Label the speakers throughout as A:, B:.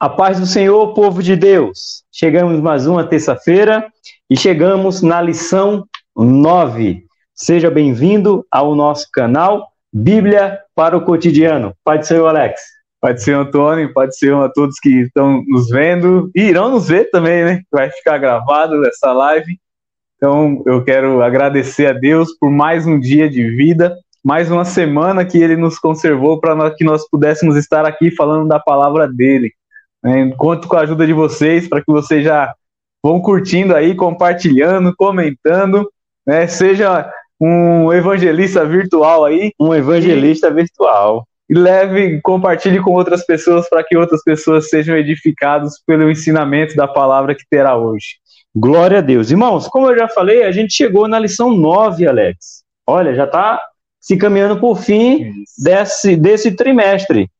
A: A paz do Senhor, povo de Deus. Chegamos mais uma terça-feira e chegamos na lição 9. Seja bem-vindo ao nosso canal Bíblia para o Cotidiano. Pai do Senhor, Alex.
B: Pai do Senhor, Antônio. Do Senhor a todos que estão nos vendo e irão nos ver também, né? Vai ficar gravado essa live. Então, eu quero agradecer a Deus por mais um dia de vida, mais uma semana que Ele nos conservou para que nós pudéssemos estar aqui falando da palavra dele. Né? Conto com a ajuda de vocês para que vocês já vão curtindo aí, compartilhando, comentando, né? Seja um evangelista virtual aí.
A: Um evangelista e, virtual.
B: E leve, compartilhe com outras pessoas para que outras pessoas sejam edificadas pelo ensinamento da palavra que terá hoje.
A: Glória a Deus. Irmãos, como eu já falei, a gente chegou na lição 9, Alex. Olha, já está se caminhando por fim desse, desse trimestre.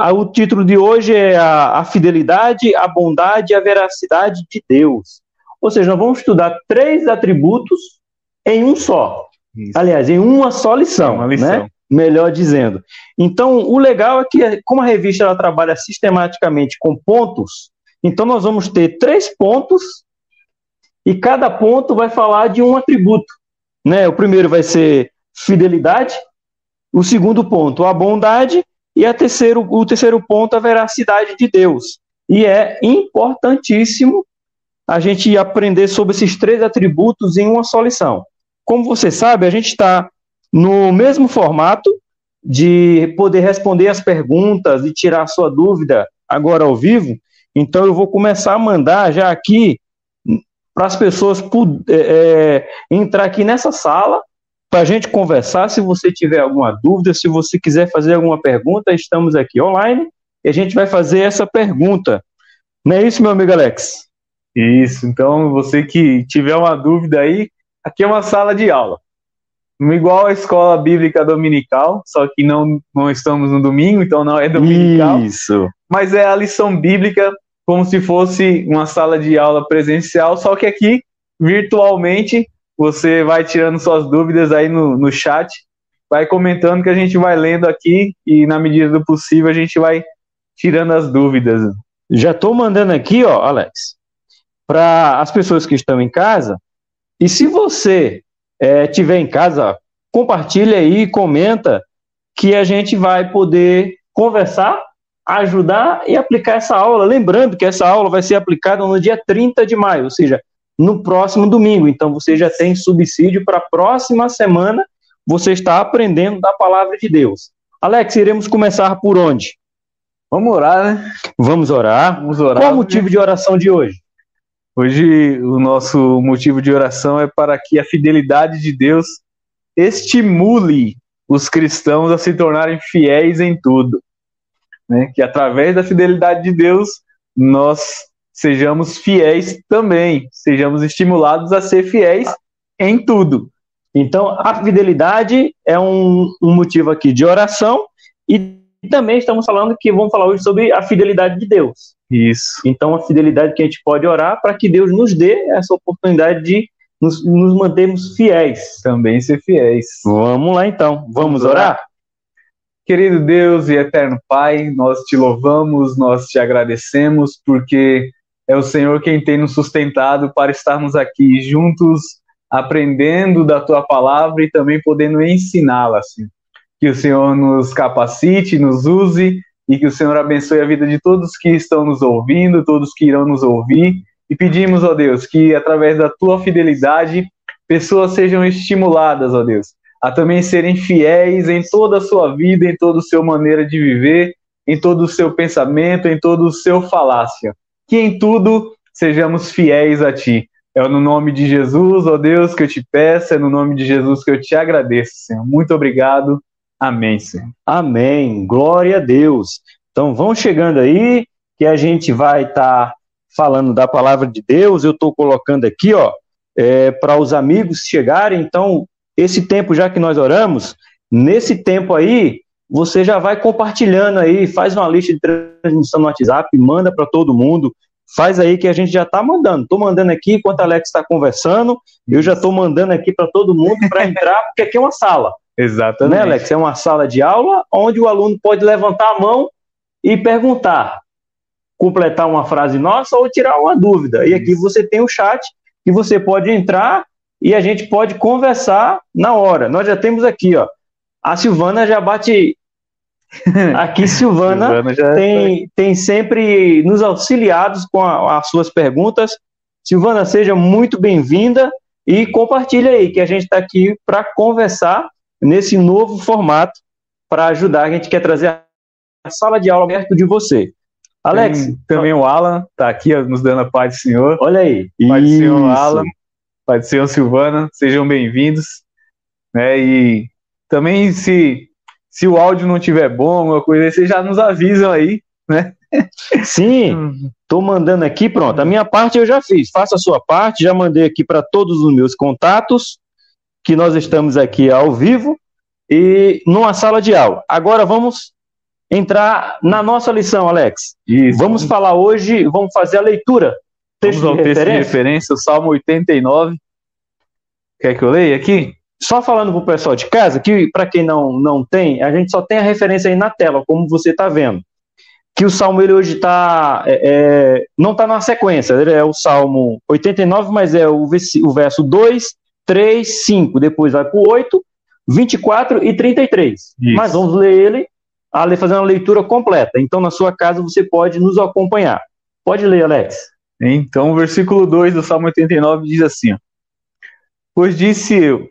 A: Ah, o título de hoje é a, a fidelidade, a bondade e a veracidade de Deus. Ou seja, nós vamos estudar três atributos em um só. Isso. Aliás, em uma só lição, uma lição. Né? melhor dizendo. Então, o legal é que, como a revista ela trabalha sistematicamente com pontos, então nós vamos ter três pontos e cada ponto vai falar de um atributo. Né? O primeiro vai ser fidelidade, o segundo ponto, a bondade, e a terceiro, o terceiro ponto, a veracidade de Deus. E é importantíssimo a gente aprender sobre esses três atributos em uma só lição. Como você sabe, a gente está no mesmo formato de poder responder as perguntas e tirar a sua dúvida agora ao vivo. Então eu vou começar a mandar já aqui para as pessoas é, é, entrar aqui nessa sala para a gente conversar. Se você tiver alguma dúvida, se você quiser fazer alguma pergunta, estamos aqui online e a gente vai fazer essa pergunta. Não é isso, meu amigo Alex?
B: Isso, então você que tiver uma dúvida aí, aqui é uma sala de aula. Igual a escola bíblica dominical, só que não, não estamos no domingo, então não é dominical.
A: Isso.
B: Mas é a lição bíblica como se fosse uma sala de aula presencial, só que aqui, virtualmente, você vai tirando suas dúvidas aí no, no chat, vai comentando que a gente vai lendo aqui e, na medida do possível, a gente vai tirando as dúvidas.
A: Já estou mandando aqui, ó, Alex, para as pessoas que estão em casa. E se você é, tiver em casa, compartilha aí, comenta, que a gente vai poder conversar, ajudar e aplicar essa aula. Lembrando que essa aula vai ser aplicada no dia 30 de maio, ou seja, no próximo domingo. Então você já tem subsídio para a próxima semana. Você está aprendendo da palavra de Deus. Alex, iremos começar por onde?
B: Vamos orar, né?
A: Vamos orar.
B: Vamos orar.
A: Qual o motivo de oração de hoje?
B: Hoje o nosso motivo de oração é para que a fidelidade de Deus estimule os cristãos a se tornarem fiéis em tudo. Né? Que através da fidelidade de Deus nós sejamos fiéis também, sejamos estimulados a ser fiéis em tudo.
A: Então, a fidelidade é um, um motivo aqui de oração e também estamos falando que vamos falar hoje sobre a fidelidade de Deus.
B: Isso.
A: Então, a fidelidade que a gente pode orar para que Deus nos dê essa oportunidade de nos, nos mantermos fiéis.
B: Também ser fiéis.
A: Vamos lá então, vamos, vamos orar? orar?
B: Querido Deus e eterno Pai, nós te louvamos, nós te agradecemos porque é o Senhor quem tem nos sustentado para estarmos aqui juntos, aprendendo da tua palavra e também podendo ensiná-la, assim. Que o Senhor nos capacite, nos use e que o Senhor abençoe a vida de todos que estão nos ouvindo, todos que irão nos ouvir. E pedimos, ó Deus, que através da tua fidelidade, pessoas sejam estimuladas, ó Deus, a também serem fiéis em toda a sua vida, em toda a sua maneira de viver, em todo o seu pensamento, em todo o seu falácia que em tudo sejamos fiéis a Ti. É no nome de Jesus, ó Deus, que eu te peço, é no nome de Jesus que eu te agradeço, Senhor. Muito obrigado. Amém, Senhor.
A: Amém. Glória a Deus. Então vão chegando aí, que a gente vai estar tá falando da palavra de Deus. Eu estou colocando aqui, ó, é, para os amigos chegarem. Então, esse tempo já que nós oramos, nesse tempo aí, você já vai compartilhando aí, faz uma lista de transmissão no WhatsApp, manda para todo mundo, faz aí que a gente já está mandando. Estou mandando aqui enquanto a Alex está conversando, eu já estou mandando aqui para todo mundo para entrar, porque aqui é uma sala.
B: Exatamente.
A: Né, Alex? É uma sala de aula onde o aluno pode levantar a mão e perguntar. completar uma frase nossa ou tirar uma dúvida. E aqui você tem o chat que você pode entrar e a gente pode conversar na hora. Nós já temos aqui, ó. A Silvana já bate. Aqui, Silvana, Silvana tem, tem sempre nos auxiliados com a, as suas perguntas. Silvana, seja muito bem-vinda e compartilha aí que a gente está aqui para conversar nesse novo formato para ajudar. A gente quer trazer a sala de aula perto de você.
B: Alex. Tem também o Alan, tá aqui nos dando a paz do Senhor.
A: Olha aí.
B: Pai do Senhor Alan, Pai do Senhor Silvana, sejam bem-vindos. Né, e também, se, se o áudio não tiver bom, alguma coisa, vocês já nos avisam aí, né?
A: Sim, tô mandando aqui, pronto. A minha parte eu já fiz. Faça a sua parte, já mandei aqui para todos os meus contatos, que nós estamos aqui ao vivo e numa sala de aula. Agora vamos entrar na nossa lição, Alex. Isso. Vamos falar hoje, vamos fazer a leitura.
B: Texto vamos ao texto de referência, o Salmo 89. Quer que eu leia aqui?
A: Só falando para o pessoal de casa, que para quem não, não tem, a gente só tem a referência aí na tela, como você está vendo. Que o Salmo ele hoje tá, é, é, não está na sequência, ele é o Salmo 89, mas é o, o verso 2, 3, 5, depois vai para o 8, 24 e 33. Isso. Mas vamos ler ele a fazer uma leitura completa. Então, na sua casa, você pode nos acompanhar. Pode ler, Alex.
B: Então, o versículo 2 do Salmo 89 diz assim: Pois disse eu,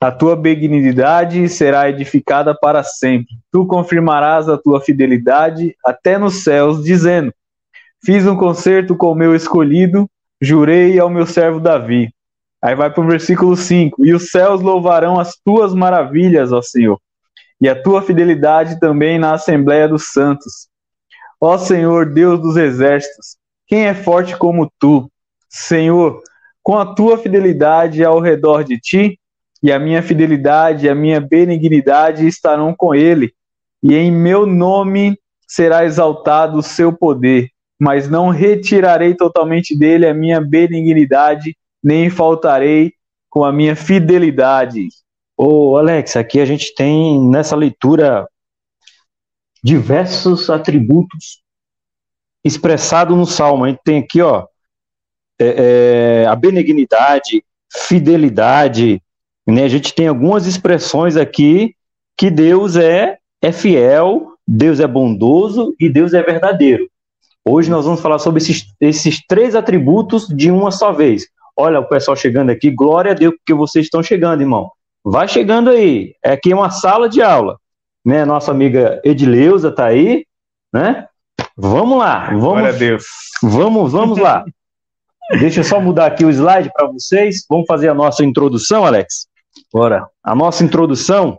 B: a tua benignidade será edificada para sempre. Tu confirmarás a tua fidelidade até nos céus, dizendo: Fiz um concerto com o meu escolhido, jurei ao meu servo Davi. Aí vai para o versículo 5: E os céus louvarão as tuas maravilhas, ó Senhor e a tua fidelidade também na Assembleia dos Santos. Ó Senhor, Deus dos exércitos, quem é forte como tu? Senhor, com a tua fidelidade ao redor de ti, e a minha fidelidade e a minha benignidade estarão com ele, e em meu nome será exaltado o seu poder, mas não retirarei totalmente dele a minha benignidade, nem faltarei com a minha fidelidade.
A: Ô, Alex, aqui a gente tem nessa leitura diversos atributos expressados no Salmo. A gente tem aqui, ó, é, é, a benignidade, fidelidade, né? A gente tem algumas expressões aqui que Deus é, é fiel, Deus é bondoso e Deus é verdadeiro. Hoje nós vamos falar sobre esses, esses três atributos de uma só vez. Olha o pessoal chegando aqui, glória a Deus porque vocês estão chegando, irmão. Vai chegando aí. É aqui uma sala de aula. Né? Nossa amiga Edileuza está aí, né? Vamos lá. Vamos,
B: Glória a Deus.
A: Vamos, vamos lá. Deixa eu só mudar aqui o slide para vocês. Vamos fazer a nossa introdução, Alex? Bora. A nossa introdução.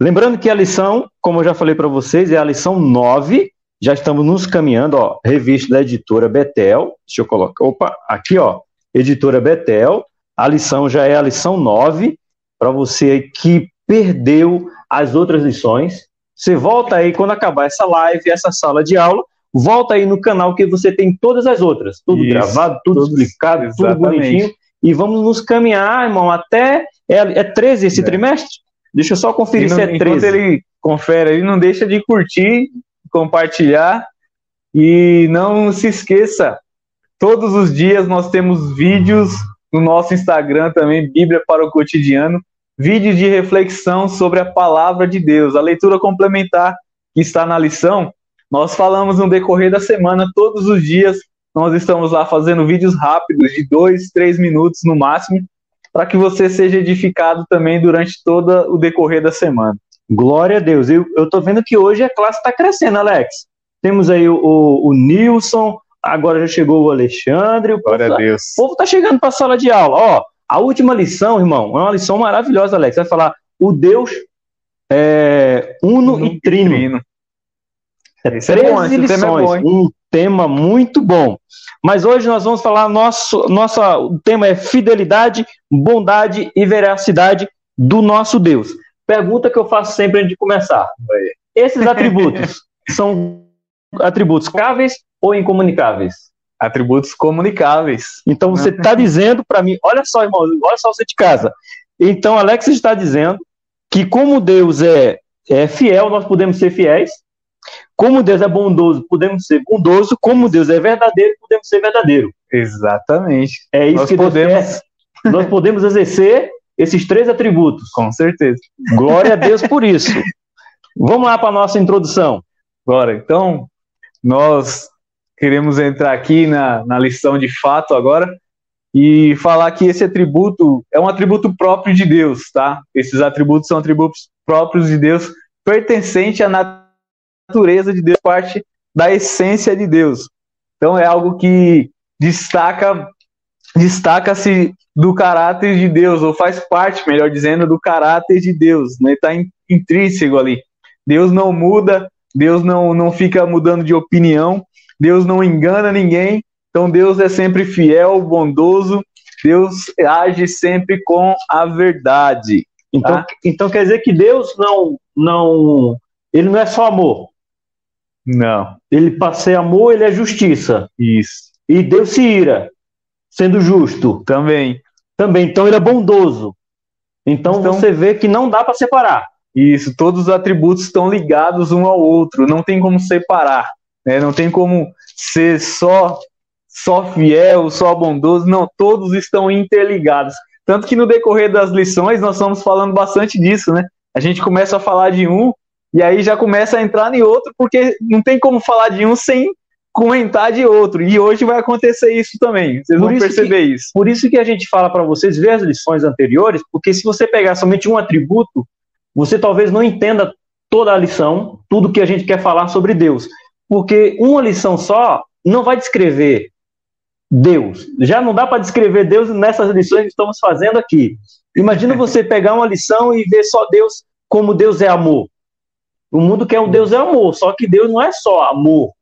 A: Lembrando que a lição, como eu já falei para vocês, é a lição 9. Já estamos nos caminhando, ó, revista da editora Betel. Deixa eu colocar. Opa, aqui, ó, editora Betel. A lição já é a lição 9, para você que perdeu as outras lições. Você volta aí quando acabar essa live, essa sala de aula, volta aí no canal que você tem todas as outras, tudo Isso, gravado, tudo explicado, exatamente. tudo bonitinho. E vamos nos caminhar, irmão, até. É, é 13 esse é. trimestre? Deixa eu só conferir não, se é 13. Enquanto
B: ele confere aí, não deixa de curtir, compartilhar e não se esqueça, todos os dias nós temos vídeos no nosso Instagram também, Bíblia para o Cotidiano, vídeos de reflexão sobre a palavra de Deus, a leitura complementar que está na lição. Nós falamos no decorrer da semana, todos os dias, nós estamos lá fazendo vídeos rápidos, de dois, três minutos no máximo, para que você seja edificado também durante todo o decorrer da semana.
A: Glória a Deus. Eu, estou vendo que hoje a classe está crescendo, Alex. Temos aí o, o, o Nilson, agora já chegou o Alexandre. O
B: Glória a Deus.
A: O povo tá chegando para a sala de aula. Ó, a última lição, irmão, é uma lição maravilhosa, Alex. Vai falar o Deus é, uno, uno e trino. trino. É 13 é bom, lições, é bom, um tema muito bom. Mas hoje nós vamos falar, nosso, nossa, o tema é fidelidade, bondade e veracidade do nosso Deus. Pergunta que eu faço sempre antes de começar. Esses atributos são atributos cáveis ou incomunicáveis?
B: Atributos comunicáveis.
A: Então você está dizendo para mim, olha só, irmão, olha só você de casa. Então Alex está dizendo que como Deus é, é fiel, nós podemos ser fiéis. Como Deus é bondoso, podemos ser bondoso, como Deus é verdadeiro, podemos ser verdadeiro.
B: Exatamente.
A: É isso
B: Nós
A: que
B: podemos-
A: quer. Nós podemos exercer esses três atributos.
B: Com certeza.
A: Glória a Deus por isso. Vamos lá para a nossa introdução.
B: Agora, então, nós queremos entrar aqui na, na lição de fato agora e falar que esse atributo é um atributo próprio de Deus, tá? Esses atributos são atributos próprios de Deus, pertencente à natureza de Deus, parte da essência de Deus. Então é algo que destaca destaca-se do caráter de Deus, ou faz parte, melhor dizendo, do caráter de Deus, né? Está intrínseco ali. Deus não muda, Deus não, não fica mudando de opinião, Deus não engana ninguém, então Deus é sempre fiel, bondoso, Deus age sempre com a verdade.
A: Então,
B: Tá.
A: então quer dizer que Deus não, não, ele não é só amor.
B: Não,
A: Ele para ser amor, ele é justiça.
B: isso.
A: E Deus se ira, sendo justo
B: Também,
A: também. Então ele é bondoso. Então,
B: Então-
A: você vê que não dá para separar.
B: isso. Todos os atributos estão ligados um ao outro, não tem como separar, né? Não tem como ser só só fiel, só bondoso, não, todos estão interligados. Tanto que no decorrer das lições nós estamos falando bastante disso, né? A gente começa a falar de um e aí já começa a entrar em outro, porque não tem como falar de um sem comentar de outro. E hoje vai acontecer isso também. Vocês
A: Por
B: vão
A: isso
B: perceber isso.
A: Por isso que a gente fala para vocês ver as lições anteriores, porque se você pegar somente um atributo, você talvez não entenda toda a lição, tudo que a gente quer falar sobre Deus. Porque uma lição só não vai descrever Deus. Já não dá para descrever Deus nessas lições que estamos fazendo aqui. Imagina você pegar uma lição e ver só Deus como Deus é amor. O mundo quer o Deus é amor, só que Deus não é só amor,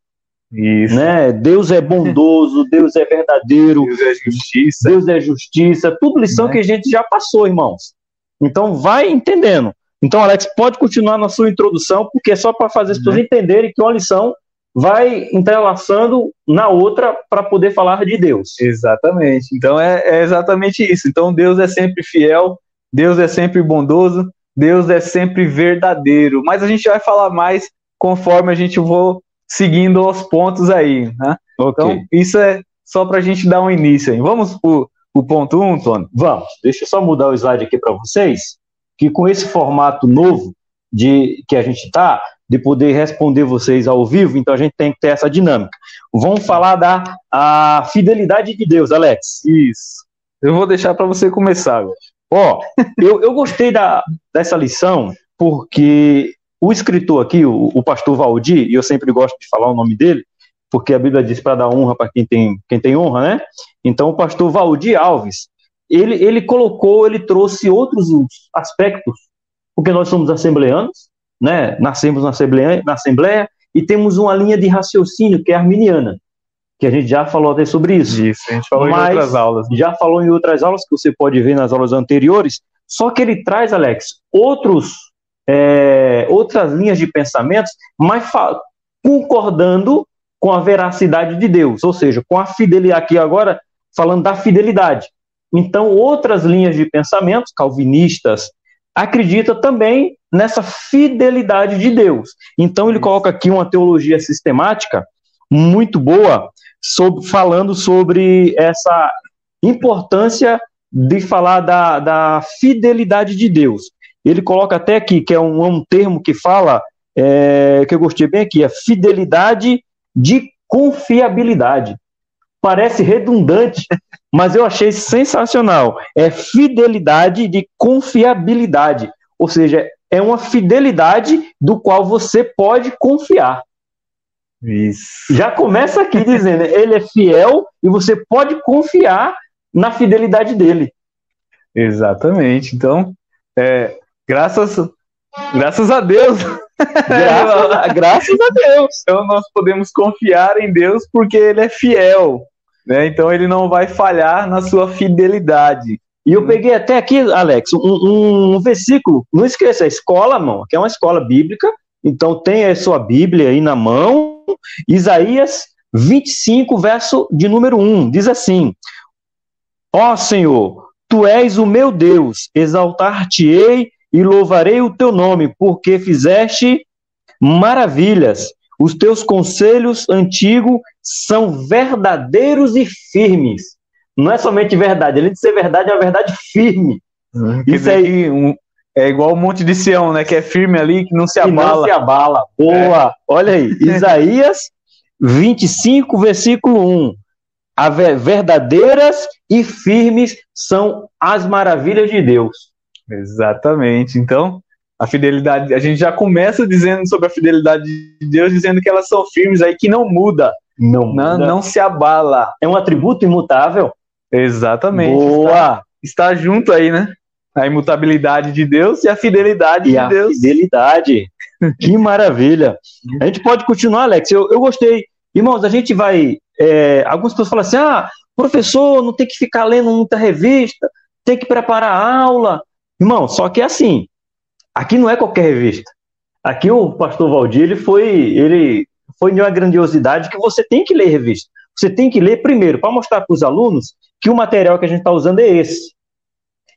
B: Isso.
A: né? Deus é bondoso, Deus é verdadeiro,
B: Deus é justiça.
A: Deus é justiça, tudo lição
B: Né?
A: que a gente já passou, irmãos. Então vai entendendo. Então, Alex, pode continuar na sua introdução, porque é só para fazer as pessoas entenderem que uma lição vai entrelaçando na outra para poder falar de Deus.
B: Exatamente. Então é, é exatamente isso. Então Deus é sempre fiel, Deus é sempre bondoso, Deus é sempre verdadeiro. Mas a gente vai falar mais conforme a gente for seguindo aos pontos aí, né?
A: Ok.
B: Então isso é só para a gente dar um início aí. Vamos pro, pro ponto 1, um, Tony?
A: Vamos, deixa eu só mudar o slide aqui para vocês, que com esse formato novo de que a gente está, de poder responder vocês ao vivo, então a gente tem que ter essa dinâmica. Vamos falar da a fidelidade de Deus, Alex.
B: Isso. Eu vou deixar para você começar. velho.
A: Ó, eu, eu gostei da, dessa lição porque o escritor aqui, o, o pastor Valdir, e eu sempre gosto de falar o nome dele, porque a Bíblia diz para dar honra para quem tem, quem tem honra, né? Então, o pastor Valdir Alves, ele, ele colocou, ele trouxe outros aspectos, porque nós somos assembleanos, né? Nascemos na assembleia, na assembleia e temos uma linha de raciocínio que é arminiana, que a gente já falou até sobre isso
B: Isso, a gente falou
A: Mas-
B: em outras aulas.
A: já falou em outras aulas que você pode ver nas aulas anteriores, só que ele traz, Alex, outros, é, outras linhas de pensamentos, mas concordando com a veracidade de Deus, ou seja, com a fidelidade, aqui agora falando da fidelidade. Então, outras linhas de pensamentos, calvinistas, acreditam também nessa fidelidade de Deus. Então, ele coloca aqui uma teologia sistemática muito boa, sobre- falando sobre essa importância de falar da, da fidelidade de Deus. Ele coloca até aqui, que é um, um termo que fala, é, que eu gostei bem aqui, é fidelidade de confiabilidade. Parece redundante, mas eu achei sensacional. É fidelidade de confiabilidade. Ou seja, é uma fidelidade do qual você pode confiar.
B: Isso.
A: Já começa aqui dizendo, ele é fiel e você pode confiar na fidelidade dele.
B: Exatamente. Então, é, graças, graças a Deus.
A: Graças a, graças a Deus.
B: Então nós podemos confiar em Deus porque Ele é fiel. Né? Então ele não vai falhar na sua fidelidade.
A: E eu peguei até aqui, Alex, um, um versículo. Não esqueça, a escola, mão, que é uma escola bíblica. Então tem a sua Bíblia aí na mão. Isaías 25, verso de número 1. Diz assim: Ó Senhor, tu és o meu Deus, exaltar-te-ei e louvarei o teu nome, porque fizeste maravilhas. Os teus conselhos antigos são verdadeiros e firmes. Não é somente verdade, além de ser verdade, é uma verdade firme.
B: Uhum. Isso aí um, é igual o Monte de Sião, né? Que é firme ali, que não se abala. Que
A: não se abala. Boa! É. Olha aí, Isaías 25, versículo 1. A verdadeiras e firmes são as maravilhas de Deus.
B: Exatamente. Então, a fidelidade, a gente já começa dizendo sobre a fidelidade de Deus, dizendo que elas são firmes aí, que não muda. Não, não, não se abala.
A: É um atributo imutável.
B: Exatamente.
A: Boa!
B: Está, está junto aí, né? A imutabilidade de Deus e a fidelidade
A: e
B: de
A: a
B: Deus.
A: Fidelidade. que maravilha. A gente pode continuar, Alex. Eu, eu gostei. Irmãos, a gente vai. É, algumas pessoas falam assim: ah, professor, não tem que ficar lendo muita revista, tem que preparar a aula. Irmão, só que é assim. Aqui não é qualquer revista. Aqui o pastor Valdir ele foi, ele foi de uma grandiosidade que você tem que ler revista. Você tem que ler primeiro para mostrar para os alunos que o material que a gente está usando é esse.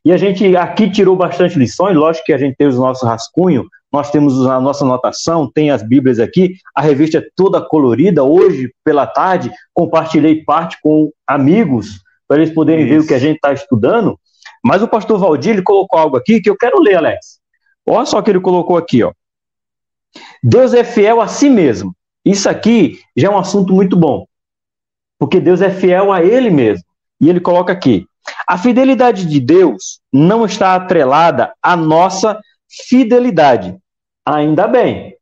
A: E a gente aqui tirou bastante lições, lógico que a gente tem os nossos rascunhos, nós temos a nossa anotação, tem as Bíblias aqui, a revista é toda colorida. Hoje, pela tarde, compartilhei parte com amigos, para eles poderem Isso. ver o que a gente está estudando. Mas o pastor Valdir ele colocou algo aqui que eu quero ler, Alex. Olha só o que ele colocou aqui, ó. Deus é fiel a si mesmo. Isso aqui já é um assunto muito bom. Porque Deus é fiel a ele mesmo. E ele coloca aqui: a fidelidade de Deus não está atrelada à nossa fidelidade. Ainda bem.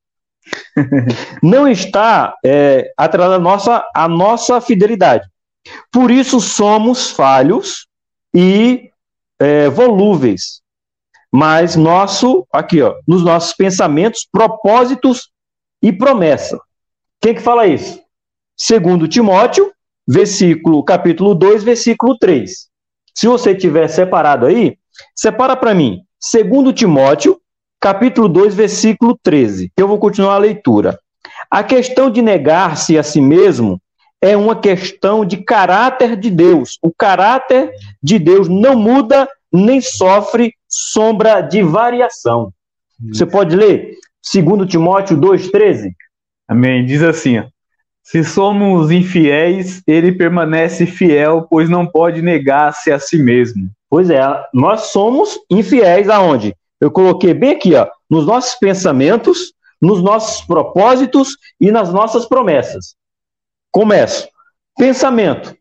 A: não está é, atrelada à nossa, à nossa fidelidade. Por isso somos falhos e é, volúveis. Mas nosso, aqui, ó, nos nossos pensamentos, propósitos e promessa. Quem que fala isso? Segundo Timóteo, versículo, capítulo 2, versículo 3. Se você tiver separado aí, separa para mim. Segundo Timóteo, capítulo 2, versículo 13. Eu vou continuar a leitura. A questão de negar-se a si mesmo é uma questão de caráter de Deus. O caráter de Deus não muda nem sofre sombra de variação. Você pode ler 2 Timóteo 2,13?
B: Amém. Diz assim: ó, se somos infiéis, ele permanece fiel, pois não pode negar-se a si mesmo.
A: Pois é, nós somos infiéis aonde? Eu coloquei bem aqui, ó, nos nossos pensamentos, nos nossos propósitos e nas nossas promessas. Começo. Pensamento.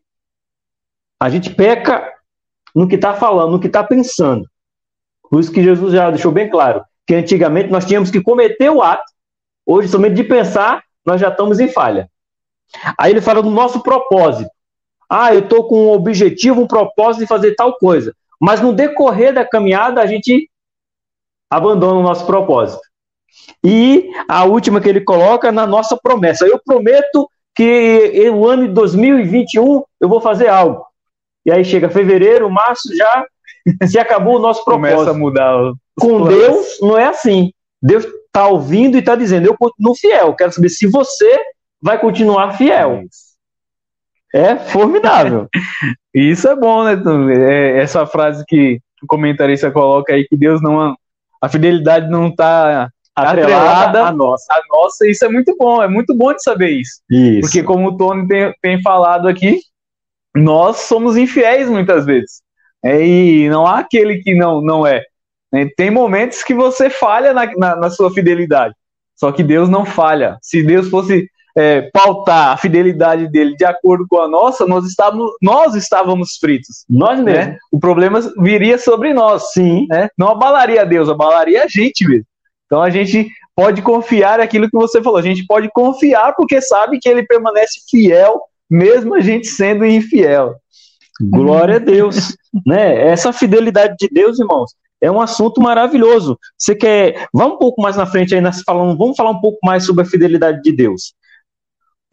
A: A gente peca no que está falando, no que está pensando. Por isso que Jesus já deixou bem claro que antigamente nós tínhamos que cometer o ato, hoje, somente de pensar, nós já estamos em falha. Aí ele fala do nosso propósito. Ah, eu estou com um objetivo, um propósito de fazer tal coisa. Mas no decorrer da caminhada, a gente abandona o nosso propósito. E a última que ele coloca na nossa promessa. Eu prometo que o ano de 2021 eu vou fazer algo. E aí chega fevereiro, março, já se acabou o nosso propósito.
B: Começa a mudar.
A: Com planos. Deus não é assim. Deus está ouvindo e está dizendo: eu continuo fiel. Quero saber se você vai continuar fiel. É formidável.
B: Isso é bom, né? É essa frase que o comentarista coloca aí, que Deus não. A fidelidade não está atrelada à nossa. A nossa, isso é muito bom, é muito bom de saber isso.
A: isso.
B: Porque, como o Tony tem, tem falado aqui, nós somos infiéis muitas vezes. É, e não há aquele que não, não é. é tem momentos que você falha na, na, na, sua fidelidade. Só que Deus não falha. Se Deus fosse é, pautar a fidelidade dele de acordo com a nossa, nós estávamos, nós estávamos fritos.
A: Nós mesmo. Né?
B: O problema viria sobre nós.
A: Sim.
B: Né? Não abalaria Deus, abalaria a gente mesmo. Então a gente pode confiar naquilo que você falou. A gente pode confiar porque sabe que ele permanece fiel, mesmo a gente sendo infiel.
A: Glória a Deus. né? Essa fidelidade de Deus, irmãos, é um assunto maravilhoso. Você quer. Vamos um pouco mais na frente aí, nós falando, vamos falar um pouco mais sobre a fidelidade de Deus.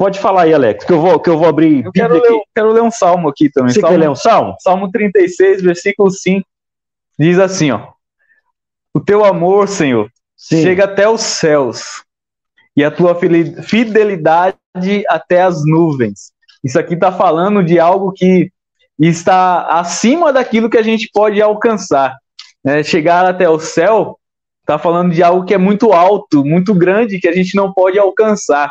A: Pode falar aí, Alex, que eu vou, que eu vou abrir.
B: Eu quero ler, quero ler um salmo aqui também.
A: Você
B: salmo,
A: quer ler um salmo?
B: Salmo 36, versículo 5. Diz assim, ó. O teu amor, Senhor, Sim. chega até os céus, e a tua fidelidade até as nuvens. Isso aqui está falando de algo que está acima daquilo que a gente pode alcançar. Né? Chegar até o céu está falando de algo que é muito alto, muito grande, que a gente não pode alcançar.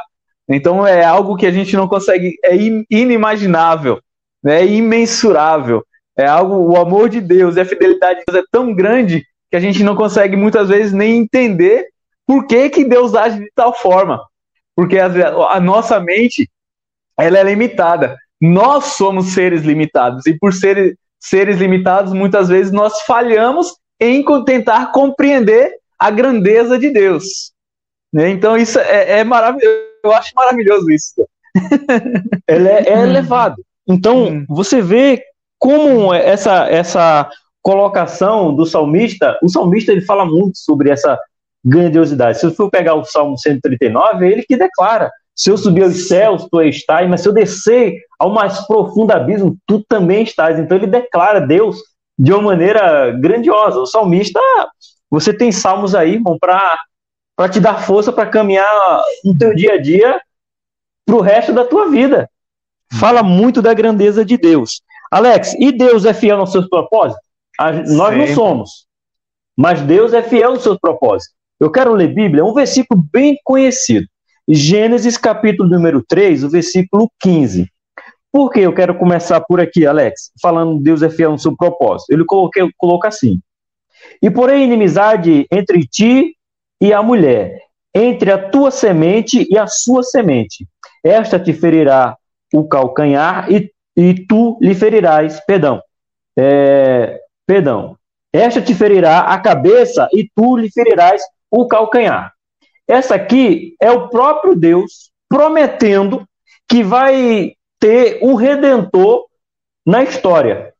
B: Então é algo que a gente não consegue, é inimaginável, né? é imensurável. É algo, o amor de Deus e a fidelidade de Deus é tão grande que a gente não consegue muitas vezes nem entender por que, que Deus age de tal forma. Porque a, nossa mente ela é limitada. Nós somos seres limitados e por ser, seres limitados, muitas vezes nós falhamos em tentar compreender a grandeza de Deus. Né? Então isso é, é, maravilhoso. Eu acho maravilhoso isso.
A: Ele é, é elevado. Então hum. você vê como essa essa colocação do salmista, o salmista ele fala muito sobre essa grandiosidade. Se eu for pegar o Salmo 139, é ele que declara: se eu subir aos céus, tu estás, mas se eu descer ao mais profundo abismo, tu também estás. Então ele declara Deus de uma maneira grandiosa. O salmista, você tem salmos aí, irmão, para te dar força para caminhar no teu dia a dia para o resto da tua vida. Fala muito da grandeza de Deus. Alex, e Deus é fiel aos seus propósitos? nós Sempre. não somos. Mas Deus é fiel aos seus propósitos. Eu quero ler Bíblia, um versículo bem conhecido. Gênesis capítulo número 3, o versículo 15. Por que eu quero começar por aqui, Alex? Falando Deus é fiel no seu propósito. Ele coloca, coloca assim: E porém inimizade entre ti e a mulher, entre a tua semente e a sua semente. Esta te ferirá o calcanhar e, e tu lhe ferirás, perdão, é, perdão. Esta te ferirá a cabeça e tu lhe ferirás o calcanhar. Essa aqui é o próprio Deus prometendo que vai ter um redentor na história.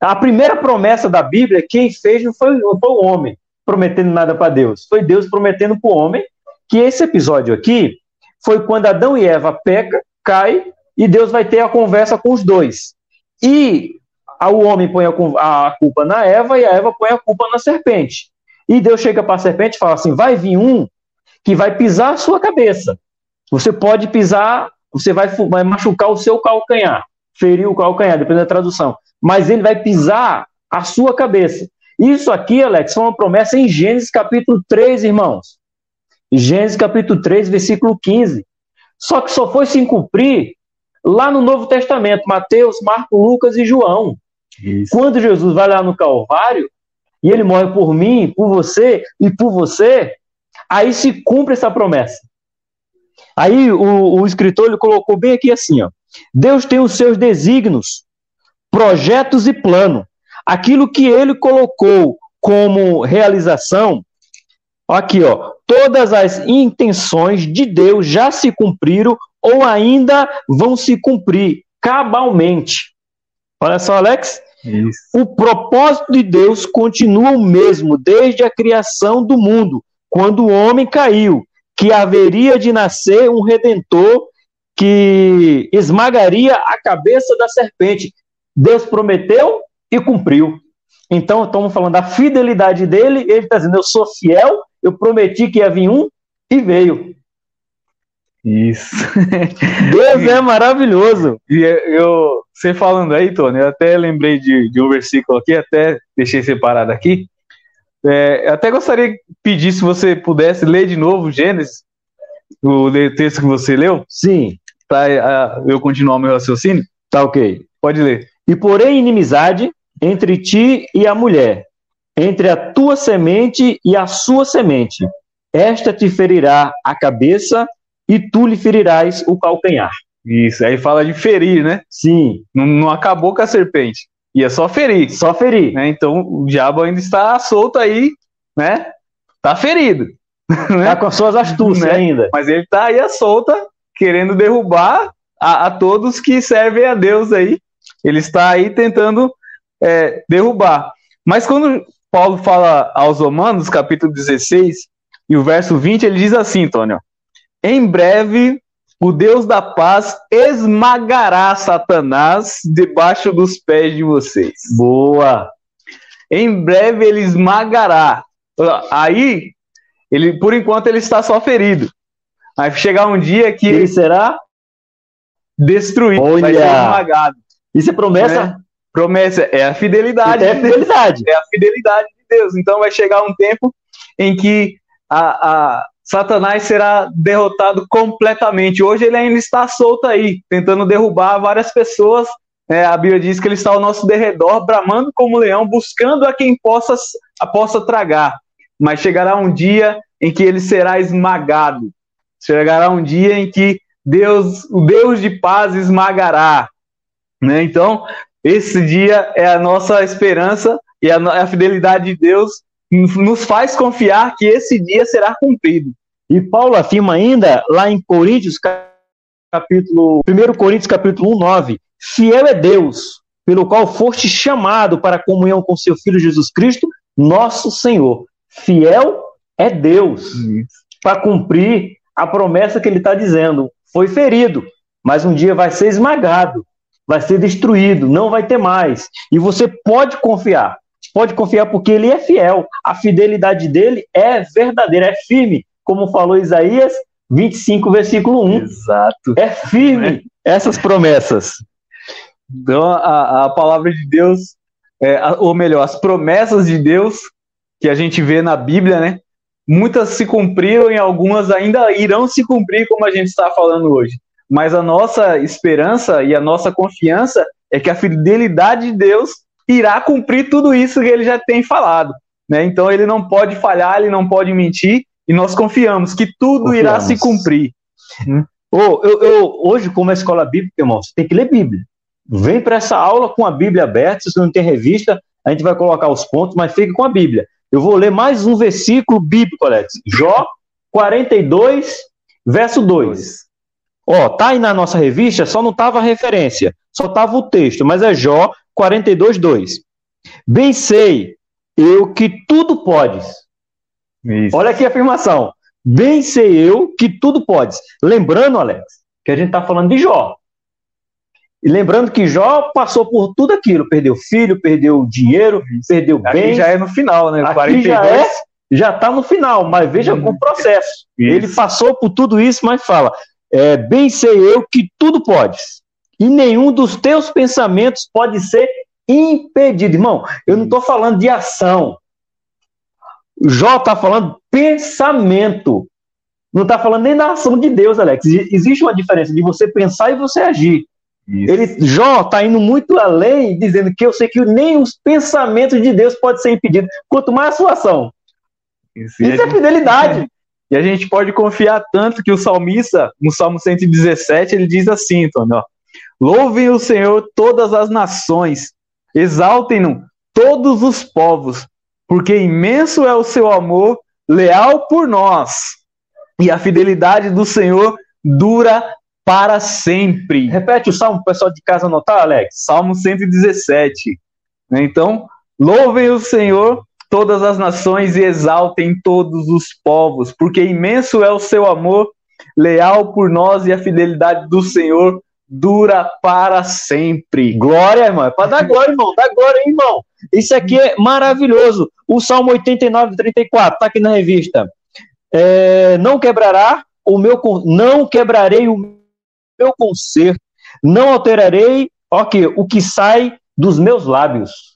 A: A primeira promessa da Bíblia, quem fez não foi, o homem prometendo nada para Deus, foi Deus prometendo para o homem que esse episódio aqui foi quando Adão e Eva peca, cai e Deus vai ter a conversa com os dois. E o homem põe a culpa na Eva e a Eva põe a culpa na serpente. E Deus chega para a serpente e fala assim: vai vir um que vai pisar a sua cabeça. Você pode pisar, você vai, vai machucar o seu calcanhar, ferir o calcanhar, dependendo da tradução. Mas ele vai pisar a sua cabeça. Isso aqui, Alex, é uma promessa em Gênesis capítulo 3, irmãos. Gênesis capítulo 3, versículo 15. Só que só foi se cumprir lá no Novo Testamento, Mateus, Marcos, Lucas e João. Isso. Quando Jesus vai lá no Calvário, e ele morre por mim, por você e por você, aí se cumpre essa promessa. Aí o, o escritor ele colocou bem aqui assim, ó. Deus tem os seus desígnios, projetos e plano. Aquilo que ele colocou como realização, aqui, ó, todas as intenções de Deus já se cumpriram ou ainda vão se cumprir cabalmente. Olha só, Alex, isso. O propósito de Deus continua o mesmo desde a criação do mundo, quando o homem caiu, que haveria de nascer um redentor que esmagaria a cabeça da serpente. Deus prometeu e cumpriu. Então, estamos falando da fidelidade dele. Ele está dizendo: Eu sou fiel, eu prometi que ia vir um e veio.
B: Isso.
A: Deus é maravilhoso.
B: E eu, você falando aí, Tony, eu até lembrei de, de um versículo aqui, até deixei separado aqui. É, até gostaria de pedir se você pudesse ler de novo Gênesis, o texto que você leu.
A: Sim.
B: Para uh, eu continuar meu raciocínio.
A: Tá ok.
B: Pode ler.
A: E porém inimizade entre ti e a mulher, entre a tua semente e a sua semente. Esta te ferirá a cabeça e tu lhe ferirás o calcanhar.
B: Isso, aí fala de ferir, né?
A: Sim.
B: Não, não acabou com a serpente. Ia só ferir.
A: Só ferir.
B: Né? Então o diabo ainda está solto aí, né? Tá ferido.
A: Né? Tá com as suas astúcias né? ainda.
B: Mas ele tá aí a solta, querendo derrubar a, a, todos que servem a Deus aí. Ele está aí tentando é, derrubar. Mas quando Paulo fala aos Romanos, capítulo 16, e o verso 20, ele diz assim, Antônio: em breve, o Deus da paz esmagará Satanás debaixo dos pés de vocês.
A: Boa!
B: Em breve ele esmagará. Aí, ele, por enquanto, ele está só ferido. Vai chegar um dia que
A: ele será
B: destruído,
A: Olha. vai ser
B: esmagado.
A: Isso é promessa? Né?
B: Promessa é a fidelidade.
A: É a fidelidade.
B: É a fidelidade de Deus. Então vai chegar um tempo em que a, a, Satanás será derrotado completamente. Hoje ele ainda está solto aí, tentando derrubar várias pessoas. É, a Bíblia diz que ele está ao nosso derredor, bramando como leão, buscando a quem possa, a possa tragar. Mas chegará um dia em que ele será esmagado. Chegará um dia em que Deus, o Deus de paz esmagará. Né? Então, esse dia é a nossa esperança e a, a fidelidade de Deus nos faz confiar que esse dia será cumprido.
A: E Paulo afirma ainda lá em Coríntios, capítulo 1 Coríntios capítulo 1, 9, fiel é Deus, pelo qual foste chamado para a comunhão com seu filho Jesus Cristo, nosso Senhor. Fiel é Deus para cumprir a promessa que ele está dizendo. Foi ferido, mas um dia vai ser esmagado, vai ser destruído, não vai ter mais. E você pode confiar, pode confiar porque ele é fiel. A fidelidade dele é verdadeira, é firme, como falou Isaías 25, versículo 1.
B: Exato.
A: É firme essas promessas.
B: Então, a, a palavra de Deus, é, ou melhor, as promessas de Deus que a gente vê na Bíblia, né? Muitas se cumpriram e algumas ainda irão se cumprir, como a gente está falando hoje. Mas a nossa esperança e a nossa confiança é que a fidelidade de Deus irá cumprir tudo isso que ele já tem falado. Né? Então ele não pode falhar, ele não pode mentir, e nós confiamos que tudo confiamos. irá se cumprir.
A: Hum. Oh, eu, eu, hoje, como é escola bíblica, irmão, você tem que ler Bíblia. Vem para essa aula com a Bíblia aberta, se você não tem revista, a gente vai colocar os pontos, mas fique com a Bíblia. Eu vou ler mais um versículo bíblico, Alex. Jó 42, verso 2. Ó, tá aí na nossa revista, só não tava a referência, só tava o texto, mas é Jó 42, 2. Bem sei eu que tudo podes. Isso. Olha aqui a afirmação. Bem sei eu que tudo podes. Lembrando, Alex, que a gente está falando de Jó. E lembrando que Jó passou por tudo aquilo. Perdeu filho, perdeu dinheiro, Isso. perdeu bem. Aqui
B: já é no final, né?
A: Aqui 42. já é, já está no final, mas veja hum. o processo. Isso. Ele passou por tudo isso, mas fala: é, bem sei eu que tudo podes e nenhum dos teus pensamentos pode ser impedido. Irmão, eu não estou falando de ação. Jó está falando pensamento. Não está falando nem da ação de Deus, Alex. Existe uma diferença de você pensar e você agir. Isso. Ele, Jó está indo muito além, dizendo que eu sei que nem os pensamentos de Deus podem ser impedidos, quanto mais a sua ação. Isso, Isso é fidelidade.
B: E a gente pode confiar tanto que o salmista, no Salmo 117, ele diz assim, Antônio, ó, Louvem o Senhor todas as nações, exaltem-no todos os povos, porque imenso é o seu amor, leal por nós, e a fidelidade do Senhor dura para sempre.
A: Repete o salmo o pessoal de casa anotar, Alex.
B: Salmo 117. Então, louvem o Senhor todas as nações e exaltem todos os povos, porque imenso é o seu amor, leal por nós e a fidelidade do Senhor dura para sempre.
A: Glória, irmão. É para dar glória, irmão. Dá glória, irmão. Isso aqui é maravilhoso. O Salmo 89, 34, está aqui na revista. É, não quebrará o meu não quebrarei o meu conserto, não alterarei okay, o que sai dos meus lábios.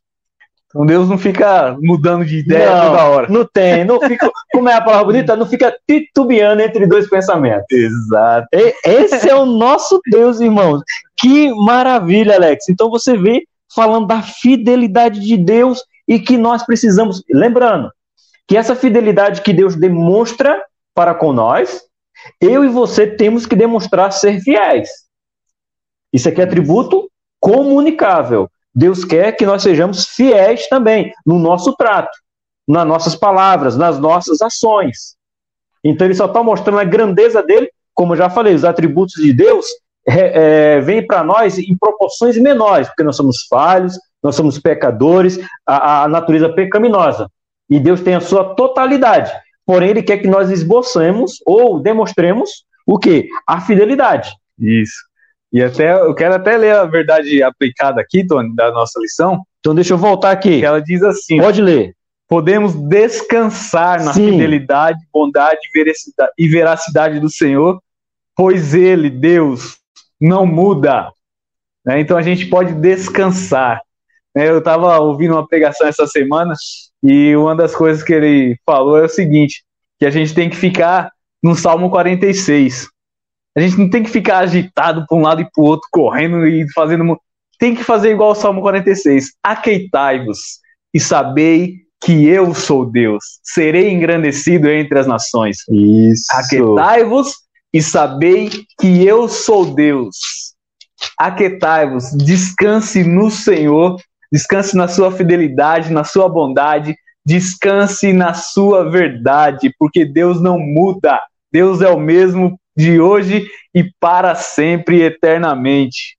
B: Então Deus não fica mudando de ideia não, toda hora.
A: Não tem, não fica, como é a palavra bonita, não fica titubeando entre dois pensamentos.
B: Exato.
A: Esse é o nosso Deus, irmãos. Que maravilha, Alex. Então você vê falando da fidelidade de Deus e que nós precisamos, lembrando, que essa fidelidade que Deus demonstra para com nós, eu e você temos que demonstrar ser fiéis. Isso aqui é atributo comunicável. Deus quer que nós sejamos fiéis também no nosso trato, nas nossas palavras, nas nossas ações. Então ele só está mostrando a grandeza dele, como eu já falei, os atributos de Deus é, é, vêm para nós em proporções menores, porque nós somos falhos, nós somos pecadores, a, a natureza pecaminosa. E Deus tem a sua totalidade. Porém, ele quer que nós esboçemos ou demonstremos o que? A fidelidade.
B: Isso. E até eu quero até ler a verdade aplicada aqui, Tony, da nossa lição.
A: Então deixa eu voltar aqui.
B: ela diz assim:
A: Pode ler.
B: Podemos descansar na Sim. fidelidade, bondade e veracidade do Senhor, pois Ele, Deus, não muda. Né? Então a gente pode descansar. Né? Eu estava ouvindo uma pregação essa semana e uma das coisas que ele falou é o seguinte: que a gente tem que ficar no Salmo 46. A gente não tem que ficar agitado para um lado e para o outro, correndo e fazendo. Tem que fazer igual o Salmo 46. Aqueitai-vos e sabei que eu sou Deus. Serei engrandecido entre as nações.
A: Isso.
B: Aquietai-vos e sabei que eu sou Deus. Aquietai-vos, descanse no Senhor, descanse na sua fidelidade, na sua bondade, descanse na sua verdade, porque Deus não muda. Deus é o mesmo de hoje e para sempre, eternamente.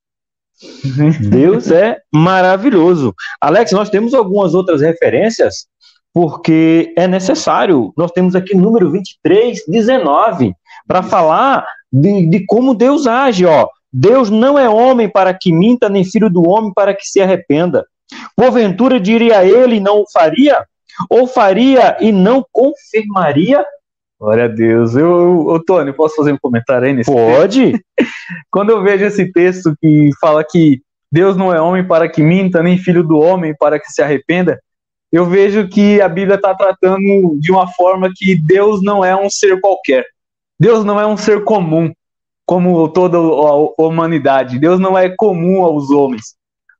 A: Deus é maravilhoso. Alex, nós temos algumas outras referências, porque é necessário. Nós temos aqui número 23, 19, para falar de, de como Deus age. Ó. Deus não é homem para que minta, nem filho do homem para que se arrependa. Porventura diria ele e não o faria? Ou faria e não confirmaria?
B: Glória a Deus. Eu, eu, Tony, posso fazer um comentário aí nesse
A: Pode.
B: Quando eu vejo esse texto que fala que Deus não é homem para que minta, nem filho do homem para que se arrependa, eu vejo que a Bíblia está tratando de uma forma que Deus não é um ser qualquer. Deus não é um ser comum, como toda a humanidade. Deus não é comum aos homens.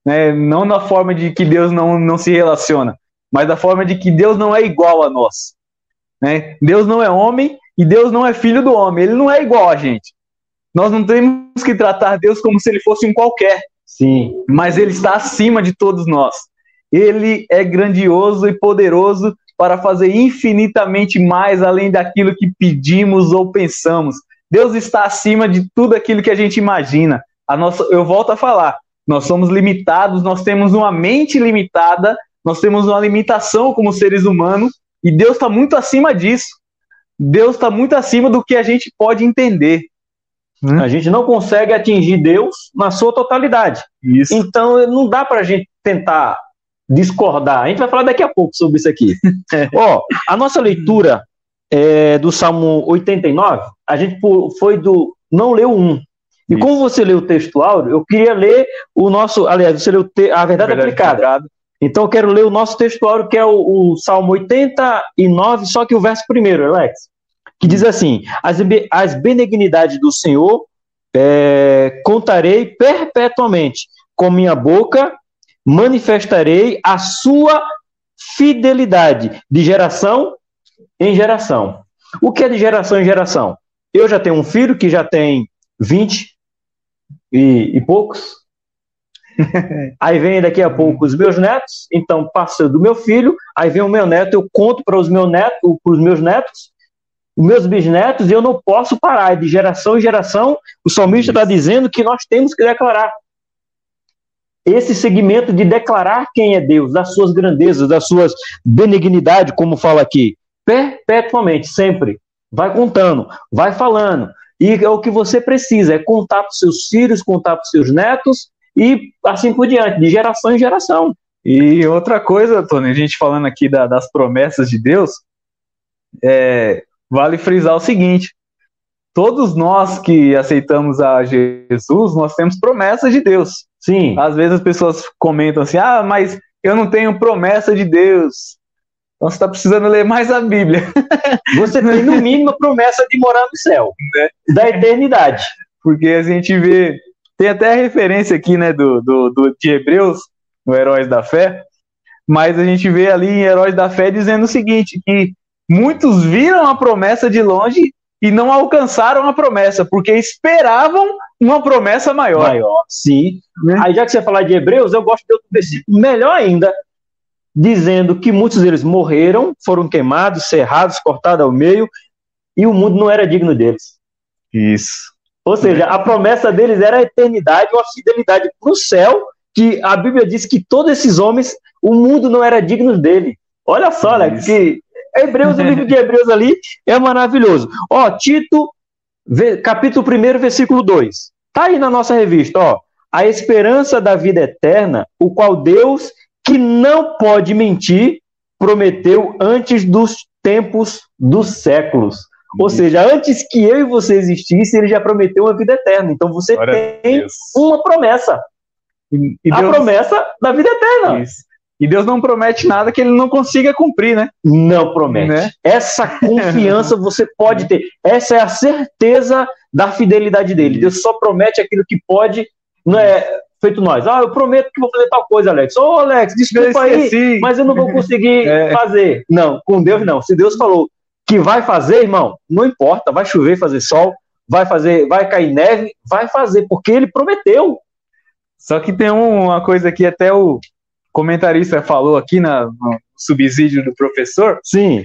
B: Né? Não na forma de que Deus não, não se relaciona, mas da forma de que Deus não é igual a nós. Né? Deus não é homem e Deus não é filho do homem. Ele não é igual a gente. Nós não temos que tratar Deus como se ele fosse um qualquer.
A: Sim.
B: Mas ele está acima de todos nós. Ele é grandioso e poderoso para fazer infinitamente mais além daquilo que pedimos ou pensamos. Deus está acima de tudo aquilo que a gente imagina. A nossa, eu volto a falar, nós somos limitados, nós temos uma mente limitada, nós temos uma limitação como seres humanos, e Deus está muito acima disso. Deus está muito acima do que a gente pode entender.
A: Hum? A gente não consegue atingir Deus na sua totalidade.
B: Isso.
A: Então não dá para a gente tentar discordar. A gente vai falar daqui a pouco sobre isso aqui. Ó, a nossa leitura é, do Salmo 89, a gente foi do não leu um. E isso. como você leu o texto áudio, eu queria ler o nosso, aliás, você leu a verdade, verdade aplicada. aplicada. Então eu quero ler o nosso textuário, que é o, o, Salmo 89, só que o verso primeiro, Alex, que diz assim: As, as benignidades do Senhor é, contarei perpetuamente, com minha boca manifestarei a sua fidelidade de geração em geração. O que é de geração em geração? Eu já tenho um filho que já tem 20 e, e poucos, aí vem daqui a pouco os meus netos, então passa do meu filho, aí vem o meu neto, eu conto para os meus netos, para os meus netos, os meus bisnetos, e eu não posso parar, de geração em geração, o salmista está dizendo que nós temos que declarar. Esse segmento de declarar quem é Deus, das suas grandezas, das suas benignidades, como fala aqui, perpetuamente, sempre. Vai contando, vai falando. E é o que você precisa, é contar para os seus filhos, contar para os seus netos, e assim por diante, de geração em geração.
B: E outra coisa, Tony, a gente falando aqui da, das promessas de Deus, é, vale frisar o seguinte: todos nós que aceitamos a Jesus, nós temos promessas de Deus.
A: Sim.
B: Às vezes as pessoas comentam assim: ah, mas eu não tenho promessa de Deus. Então você está precisando ler mais a Bíblia.
A: Você tem, no mínimo, a promessa de morar no céu, né? da eternidade.
B: Porque a gente vê tem até a referência aqui, né, do, do, do, de Hebreus, no Heróis da Fé, mas a gente vê ali em Heróis da Fé dizendo o seguinte, que muitos viram a promessa de longe e não alcançaram a promessa, porque esperavam uma promessa maior.
A: Maior, sim. Né? Aí já que você falar de Hebreus, eu gosto de outro versículo melhor ainda, dizendo que muitos deles morreram, foram queimados, cerrados, cortados ao meio, e o mundo não era digno deles.
B: Isso.
A: Ou seja, a promessa deles era a eternidade, uma fidelidade para o céu, que a Bíblia diz que todos esses homens, o mundo não era digno dele. Olha só, né, que Hebreus, o livro de Hebreus ali é maravilhoso. Ó, Tito, capítulo 1, versículo 2. Tá aí na nossa revista, ó. A esperança da vida eterna, o qual Deus, que não pode mentir, prometeu antes dos tempos dos séculos. Ou seja, antes que eu e você existisse, ele já prometeu uma vida eterna. Então você Glória tem uma promessa. E, e a Deus... promessa da vida eterna. Isso.
B: E Deus não promete nada que ele não consiga cumprir, né?
A: Não promete. Né? Essa confiança você pode ter. Essa é a certeza da fidelidade dele. Deus só promete aquilo que pode, não é feito nós. Ah, eu prometo que vou fazer tal coisa, Alex. Ô, oh, Alex, desculpa aí, mas eu não vou conseguir é. fazer. Não, com Deus não. Se Deus falou que vai fazer, irmão, não importa, vai chover, fazer sol, vai fazer, vai cair neve, vai fazer, porque ele prometeu.
B: Só que tem uma coisa que até o comentarista falou aqui na, no subsídio do professor.
A: Sim.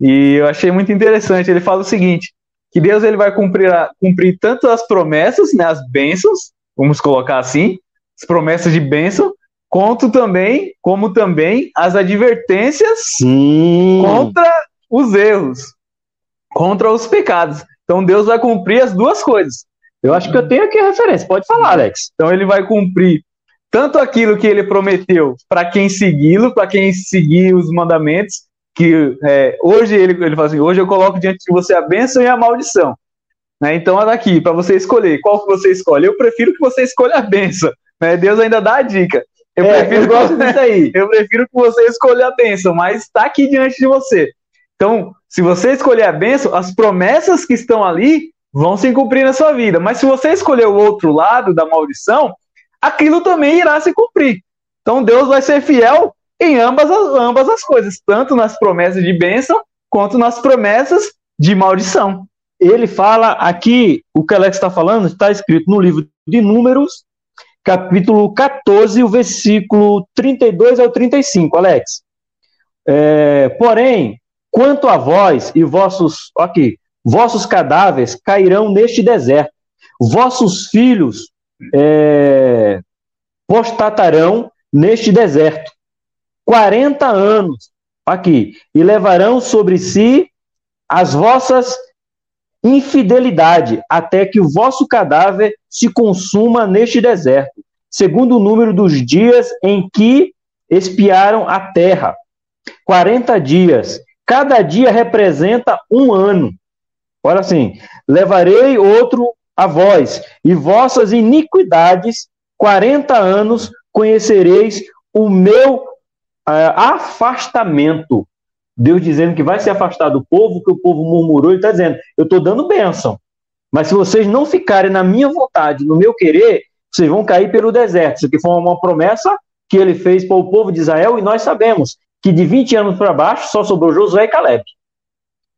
B: E eu achei muito interessante. Ele fala o seguinte: que Deus ele vai cumprir, cumprir tanto as promessas, né, as bênçãos, vamos colocar assim, as promessas de bênção, quanto também, como também as advertências
A: Sim.
B: contra os erros, contra os pecados. Então Deus vai cumprir as duas coisas.
A: Eu acho que eu tenho aqui a referência. Pode falar, Alex.
B: Então ele vai cumprir tanto aquilo que ele prometeu para quem segui-lo, para quem seguir os mandamentos, que é, hoje ele, ele fala assim, hoje eu coloco diante de você a bênção e a maldição. Né? Então, olha aqui, para você escolher, qual que você escolhe? Eu prefiro que você escolha a bênção. Né? Deus ainda dá a dica. Eu, é, prefiro, eu gosto disso aí. Eu prefiro que você escolha a bênção, mas está aqui diante de você. Então, se você escolher a bênção, as promessas que estão ali vão se cumprir na sua vida. Mas se você escolher o outro lado da maldição, aquilo também irá se cumprir. Então Deus vai ser fiel em ambas as, ambas as coisas, tanto nas promessas de bênção quanto nas promessas de maldição.
A: Ele fala aqui, o que Alex está falando, está escrito no livro de Números, capítulo 14, o versículo 32 ao 35, Alex. É, porém, quanto a vós e vossos, aqui, vossos cadáveres cairão neste deserto, vossos filhos é, postatarão neste deserto 40 anos aqui e levarão sobre si as vossas infidelidade até que o vosso cadáver se consuma neste deserto, segundo o número dos dias em que espiaram a terra. 40 dias. Cada dia representa um ano. Olha assim: levarei outro a vós, e vossas iniquidades, quarenta anos conhecereis o meu uh, afastamento. Deus dizendo que vai se afastar do povo, que o povo murmurou, ele está dizendo: eu estou dando bênção. Mas se vocês não ficarem na minha vontade, no meu querer, vocês vão cair pelo deserto. Isso aqui foi uma promessa que ele fez para o povo de Israel, e nós sabemos que de 20 anos para baixo só sobrou Josué e Caleb.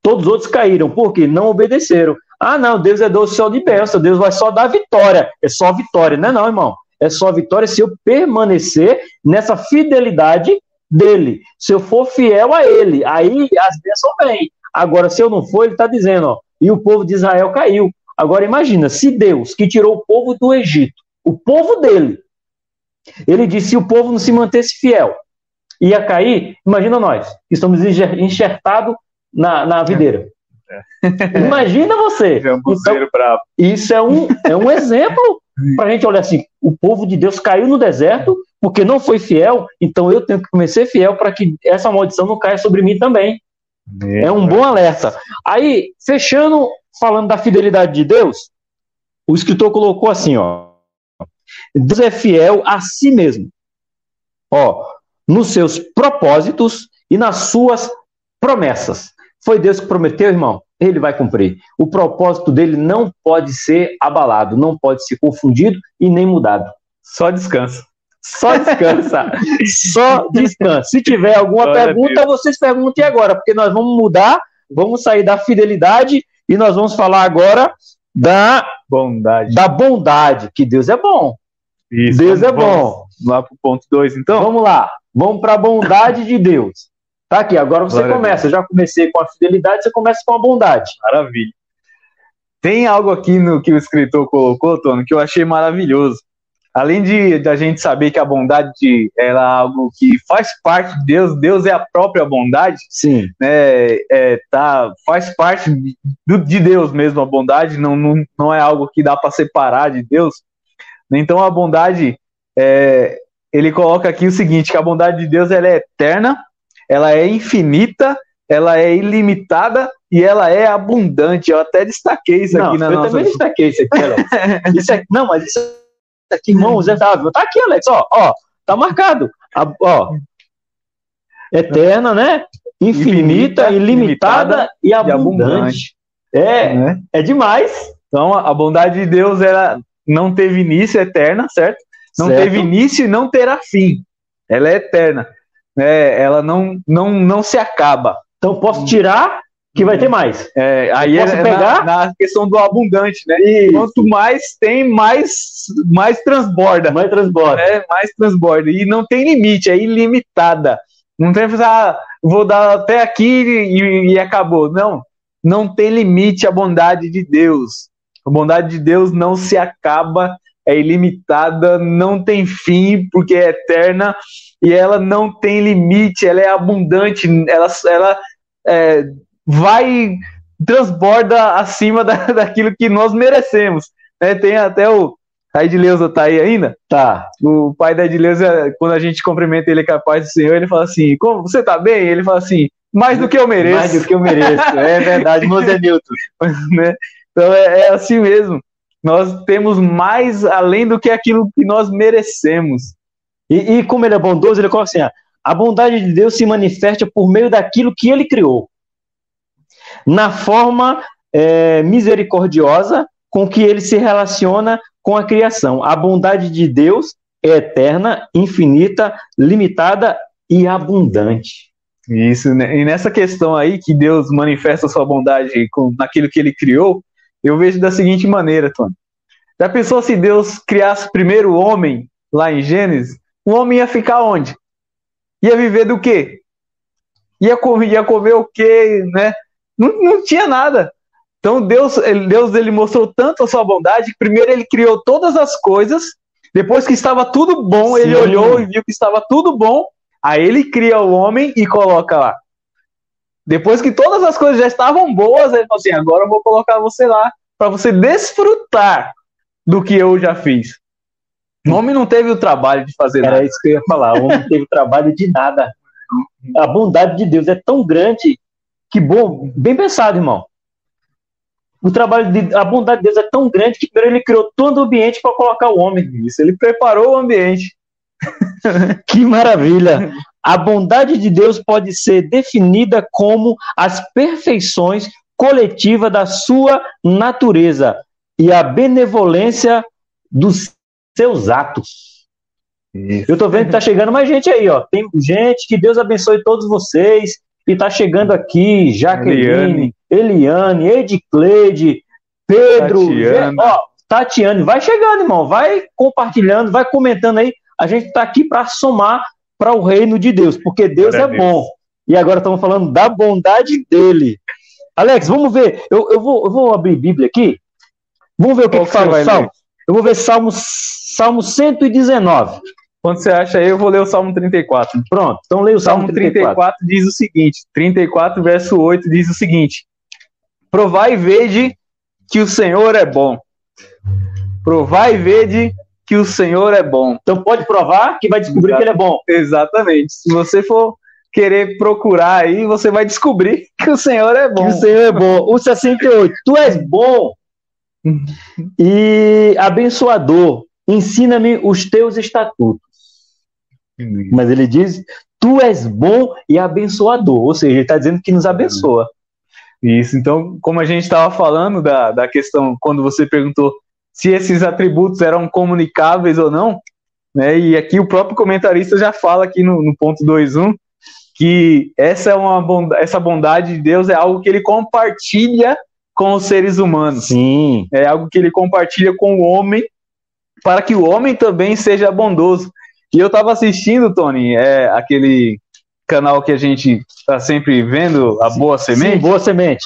A: Todos os outros caíram, porque não obedeceram. Ah, não, Deus é doce só de bênção, Deus vai só dar vitória. É só vitória, não é não, irmão. É só vitória se eu permanecer nessa fidelidade dele. Se eu for fiel a ele, aí as bênçãos vêm. Agora, se eu não for, ele está dizendo, ó, e o povo de Israel caiu. Agora imagina, se Deus, que tirou o povo do Egito, o povo dele, ele disse, se o povo não se mantesse fiel, ia cair, imagina nós, que estamos enxertados na, na videira. É. Imagina você.
B: É um então,
A: bravo. Isso é um, é um exemplo para a gente olhar assim: o povo de Deus caiu no deserto porque não foi fiel, então eu tenho que começar fiel para que essa maldição não caia sobre mim também. É, é um bom alerta. Aí, fechando, falando da fidelidade de Deus, o escritor colocou assim: ó, Deus é fiel a si mesmo, ó, nos seus propósitos e nas suas promessas. Foi Deus que prometeu, irmão? Ele vai cumprir. O propósito dele não pode ser abalado, não pode ser confundido e nem mudado.
B: Só descansa.
A: Só descansa. Só descansa. Se tiver alguma Glória pergunta, vocês perguntem agora, porque nós vamos mudar, vamos sair da fidelidade e nós vamos falar agora da
B: bondade.
A: Da bondade, que Deus é bom.
B: Isso,
A: Deus é bom.
B: Vamos lá para o ponto 2, então?
A: Vamos lá. Vamos para a bondade de Deus. Tá aqui, agora você começa. Já comecei com a fidelidade, você começa com a bondade.
B: Maravilha. Tem algo aqui no que o escritor colocou, Tono, que eu achei maravilhoso. Além de da gente saber que a bondade ela é algo que faz parte de Deus, Deus é a própria bondade.
A: Sim.
B: Né, é, tá, faz parte de, de Deus mesmo a bondade, não, não, não é algo que dá para separar de Deus. Então a bondade, é, ele coloca aqui o seguinte, que a bondade de Deus ela é eterna, ela é infinita, ela é ilimitada e ela é abundante. Eu até destaquei isso
A: não,
B: aqui na
A: eu
B: nossa...
A: Eu também destaquei isso aqui, Alex. isso é... Não, mas isso aqui, irmão, Zé Tá aqui, Alex, ó, ó, tá marcado. A, ó, eterna, né? Infinita, ilimitada, e abundante. É, né? é demais.
B: Então, a bondade de Deus ela não teve início, é eterna, certo? Não certo. teve início e não terá fim. Ela é eterna. É, ela não, não, não se acaba.
A: Então, posso tirar que vai ter mais.
B: É, aí é pegar na, na, questão do abundante, né? Isso. Quanto mais tem, mais, mais transborda.
A: Mais transborda.
B: É, mais transborda. E não tem limite, é ilimitada. Não tem que ah, vou dar até aqui e, e acabou. Não, não tem limite a bondade de Deus. A bondade de Deus não se acaba, é ilimitada, não tem fim, porque é eterna e ela não tem limite, ela é abundante, ela, ela é, vai transborda acima da, daquilo que nós merecemos. Né? Tem até o a Edileuza tá aí ainda?
A: Tá.
B: O pai da Edileuza, quando a gente cumprimenta ele capaz do Senhor, ele fala assim: Como você tá bem? Ele fala assim: Mais do que eu mereço.
A: Mais do que eu mereço. é verdade, Moisés Newton.
B: né? Então é, é assim mesmo. Nós temos mais além do que aquilo que nós merecemos.
A: E, e como ele é bondoso, ele coloca assim: a bondade de Deus se manifesta por meio daquilo que ele criou, na forma é, misericordiosa com que ele se relaciona com a criação. A bondade de Deus é eterna, infinita, limitada e abundante.
B: Isso, né? e nessa questão aí que Deus manifesta a sua bondade com, naquilo que ele criou, eu vejo da seguinte maneira, Tony. Já pensou se Deus criasse primeiro o homem, lá em Gênesis? O homem ia ficar onde? Ia viver do quê? Ia comer, ia comer o quê, né? Não, não tinha nada. Então Deus, Deus ele mostrou tanto a sua bondade que primeiro ele criou todas as coisas, depois que estava tudo bom, Sim. ele olhou e viu que estava tudo bom, aí ele cria o homem e coloca lá. Depois que todas as coisas já estavam boas, ele falou assim: agora eu vou colocar você lá para você desfrutar do que eu já fiz. O homem não teve o trabalho de fazer
A: Era nada. Era isso que eu ia falar. O homem não teve o trabalho de nada. A bondade de Deus é tão grande que bom, bem pensado, irmão o trabalho de a bondade de Deus é tão grande que primeiro ele criou todo o ambiente para colocar o homem.
B: Isso, ele preparou o ambiente.
A: que maravilha! A bondade de Deus pode ser definida como as perfeições coletivas da sua natureza e a benevolência dos seus atos. Isso. Eu tô vendo que tá chegando mais gente aí, ó. Tem gente que Deus abençoe todos vocês. E tá chegando aqui Jaqueline, Eliane, Edicleide, Pedro, Tatiana. ó, Tatiane, vai chegando, irmão, vai compartilhando, vai comentando aí. A gente está aqui para somar para o reino de Deus, porque Deus é bom. E agora estamos falando da bondade dele. Alex, vamos ver. Eu, eu, vou, eu vou abrir Bíblia aqui. Vamos ver o que, que fala o Salmo. Eu vou ver Salmo, Salmo 119.
B: Quando você acha aí, eu vou ler o Salmo 34.
A: Pronto, então leia o Salmo, Salmo 34. 34
B: diz o seguinte: 34, verso 8 diz o seguinte: Provai e vede que o Senhor é bom. Provai e vede que o Senhor é bom.
A: Então pode provar que vai descobrir Exato. que ele é bom.
B: Exatamente. Se você for querer procurar aí, você vai descobrir que o Senhor é bom.
A: Que o Senhor é bom. O 68. Tu és bom e abençoador. Ensina-me os teus estatutos. Mas ele diz: Tu és bom e abençoador. Ou seja, ele está dizendo que nos abençoa.
B: Isso, então, como a gente estava falando da, da questão, quando você perguntou se esses atributos eram comunicáveis ou não, né? E aqui o próprio comentarista já fala aqui no, no ponto 2.1 que essa é uma bondade, essa bondade de Deus é algo que ele compartilha com os seres humanos.
A: Sim.
B: É algo que ele compartilha com o homem para que o homem também seja bondoso. E eu estava assistindo, Tony, é aquele canal que a gente está sempre vendo, a Boa Semente. Sim,
A: Boa Semente.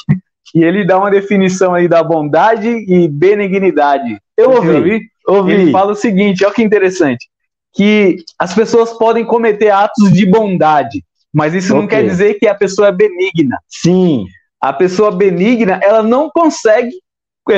B: E ele dá uma definição aí da bondade e benignidade.
A: Eu ouvi, ouvi. ouvi.
B: Ele fala o seguinte, olha que interessante, que as pessoas podem cometer atos de bondade, mas isso okay. não quer dizer que a pessoa é benigna.
A: Sim.
B: A pessoa benigna, ela não consegue,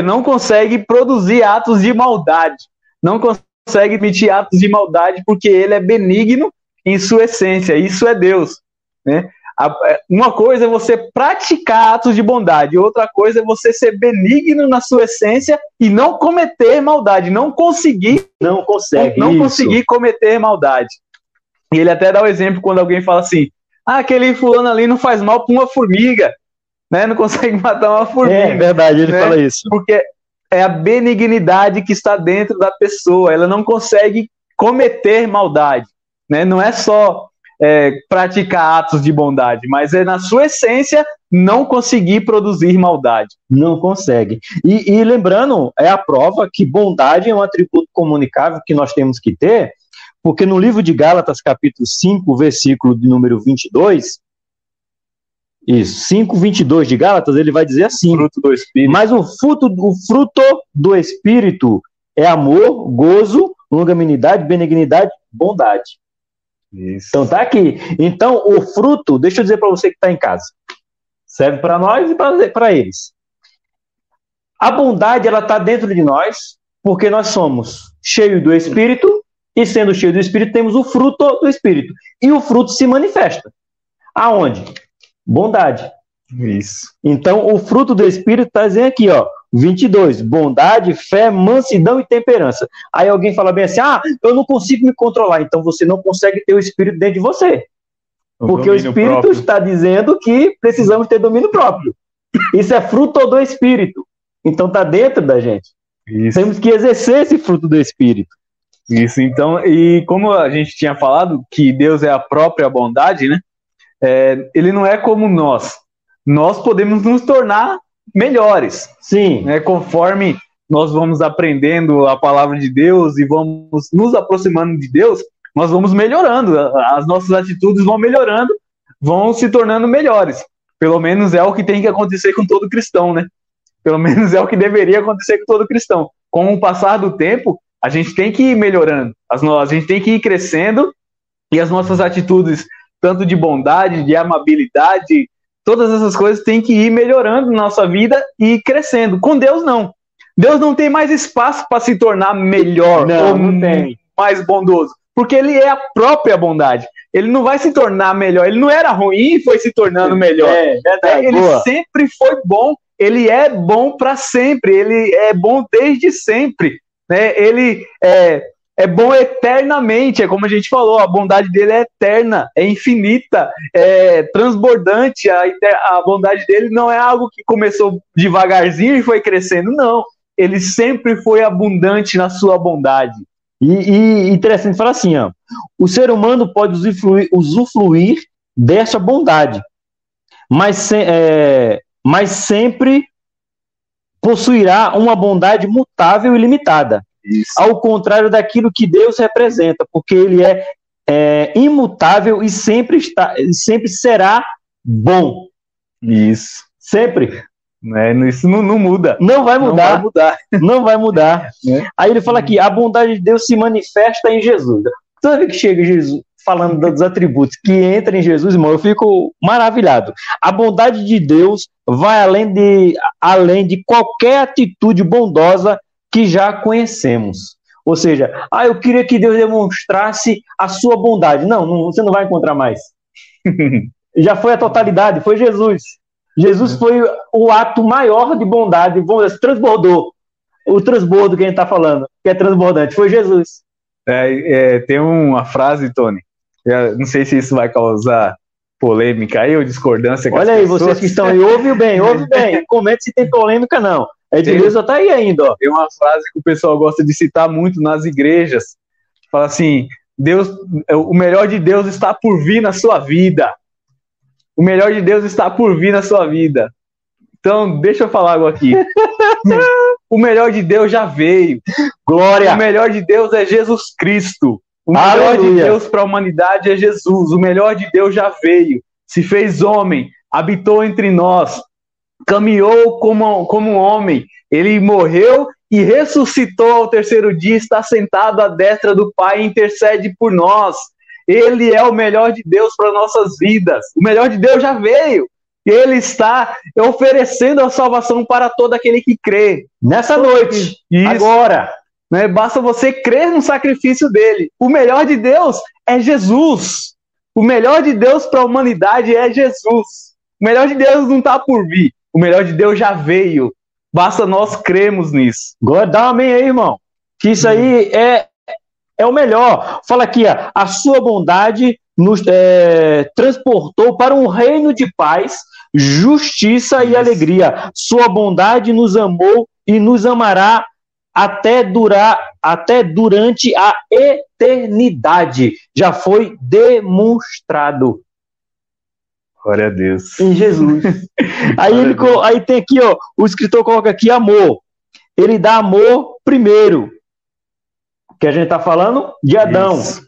B: não consegue produzir atos de maldade. Não consegue emitir atos de maldade porque ele é benigno em sua essência. Isso é Deus. Né? É, uma coisa é você praticar atos de bondade, outra coisa é você ser benigno na sua essência e não cometer maldade, não conseguir,
A: não consegue,
B: não conseguir cometer maldade. E ele até dá o um exemplo quando alguém fala assim: Ah, aquele fulano ali não faz mal para uma formiga, né? Não consegue matar uma formiga.
A: É verdade, ele
B: né?
A: fala isso.
B: Porque é a benignidade que está dentro da pessoa. Ela não consegue cometer maldade, né? Não é só é, praticar atos de bondade, mas é na sua essência não conseguir produzir maldade.
A: Não consegue. E, e, lembrando, é a prova que bondade é um atributo comunicável que nós temos que ter, porque no livro de Gálatas, capítulo 5, versículo de número 22, isso, 5, 22 de Gálatas, ele vai dizer assim:
B: fruto do Espírito.
A: Mas o fruto, o fruto do Espírito é amor, gozo, longanimidade, benignidade, bondade. Isso. Então tá aqui. Então o fruto, deixa eu dizer para você que está em casa, serve para nós e para eles. A bondade ela está dentro de nós porque nós somos cheios do Espírito e sendo cheio do Espírito temos o fruto do Espírito e o fruto se manifesta. Aonde? Bondade.
B: Isso.
A: Então o fruto do Espírito está dizendo aqui, ó, 22. Bondade, fé, mansidão e temperança. Aí alguém fala bem assim: ah, eu não consigo me controlar. Então você não consegue ter o Espírito dentro de você. O porque o Espírito próprio. está dizendo que precisamos ter domínio próprio. Isso é fruto do Espírito. Então está dentro da gente. Isso. Temos que exercer esse fruto do Espírito.
B: Isso, então, e como a gente tinha falado que Deus é a própria bondade, né? É, ele não é como nós. Nós podemos nos tornar melhores.
A: Sim.
B: Né, conforme nós vamos aprendendo a palavra de Deus e vamos nos aproximando de Deus, nós vamos melhorando, as nossas atitudes vão melhorando, vão se tornando melhores. Pelo menos é o que tem que acontecer com todo cristão, né? Pelo menos é o que deveria acontecer com todo cristão. Com o passar do tempo, a gente tem que ir melhorando, a gente tem que ir crescendo e as nossas atitudes, tanto de bondade, de amabilidade, todas essas coisas têm que ir melhorando na nossa vida e crescendo. Com Deus, não. Deus não tem mais espaço para se tornar melhor
A: não, ou não tem.
B: mais bondoso, porque ele é a própria bondade. Ele não vai se tornar melhor. Ele não era ruim e foi se tornando melhor.
A: É, verdade,
B: ele boa. sempre foi bom. Ele é bom para sempre. Ele é bom desde sempre. Né? Ele é, é bom eternamente, é como a gente falou, a bondade dele é eterna, é infinita, é transbordante. A, a bondade dele não é algo que começou devagarzinho e foi crescendo, não. Ele sempre foi abundante na sua bondade.
A: E, e interessante falar assim, ó, o ser humano pode usufruir, usufruir dessa bondade, mas, se, é, mas sempre possuirá uma bondade mutável e limitada. Isso. Ao contrário daquilo que Deus representa, porque ele é, é imutável e sempre, está, sempre será bom.
B: Isso.
A: Sempre.
B: É, isso não, não, muda.
A: Não vai mudar. Não vai mudar. Não vai mudar. É. Aí ele fala aqui: a bondade de Deus se manifesta em Jesus. Toda vez que chega Jesus falando dos atributos que entra em Jesus, irmão, eu fico maravilhado. A bondade de Deus vai além de, além de qualquer atitude bondosa que já conhecemos. Ou seja, ah, eu queria que Deus demonstrasse a sua bondade. Não, não você não vai encontrar mais. já foi a totalidade, foi Jesus. Jesus foi o ato maior de bondade, vamos transbordou. O transbordo que a gente está falando, que é transbordante, foi Jesus.
B: É, é, tem uma frase, Tony, não sei se isso vai causar polêmica aí ou discordância
A: Olha aí,
B: pessoas.
A: vocês que estão aí, ouve bem, ouve bem. Comente se tem polêmica, não. A Edileuza tá aí ainda, ó.
B: Tem uma frase que o pessoal gosta de citar muito nas igrejas. Fala assim: Deus, o melhor de Deus está por vir na sua vida. O melhor de Deus está por vir na sua vida. Então, deixa eu falar algo aqui. o melhor de Deus já veio.
A: Glória.
B: O melhor de Deus é Jesus Cristo. O melhor Aleluia. de Deus para a humanidade é Jesus. O melhor de Deus já veio. Se fez homem, habitou entre nós, caminhou como, como um homem, ele morreu e ressuscitou ao terceiro dia, está sentado à destra do Pai e intercede por nós. Ele é o melhor de Deus para nossas vidas. O melhor de Deus já veio. Ele está oferecendo a salvação para todo aquele que crê.
A: Nessa noite,
B: Isso. agora. Né? Basta você crer no sacrifício dele. O melhor de Deus é Jesus. O melhor de Deus para a humanidade é Jesus. O melhor de Deus não está por vir. O melhor de Deus já veio. Basta nós cremos nisso.
A: Glória, dá um amém aí, irmão. Que isso aí é, é o melhor. Fala aqui, ó, a sua bondade nos é, transportou para um reino de paz, justiça e alegria. Sua bondade nos amou e nos amará até durar, até durante a eternidade. Já foi demonstrado.
B: Glória a Deus.
A: Em Jesus. aí, ele, aí tem aqui, ó, o escritor coloca aqui amor. Ele dá amor primeiro. Que a gente está falando de Adão. Isso.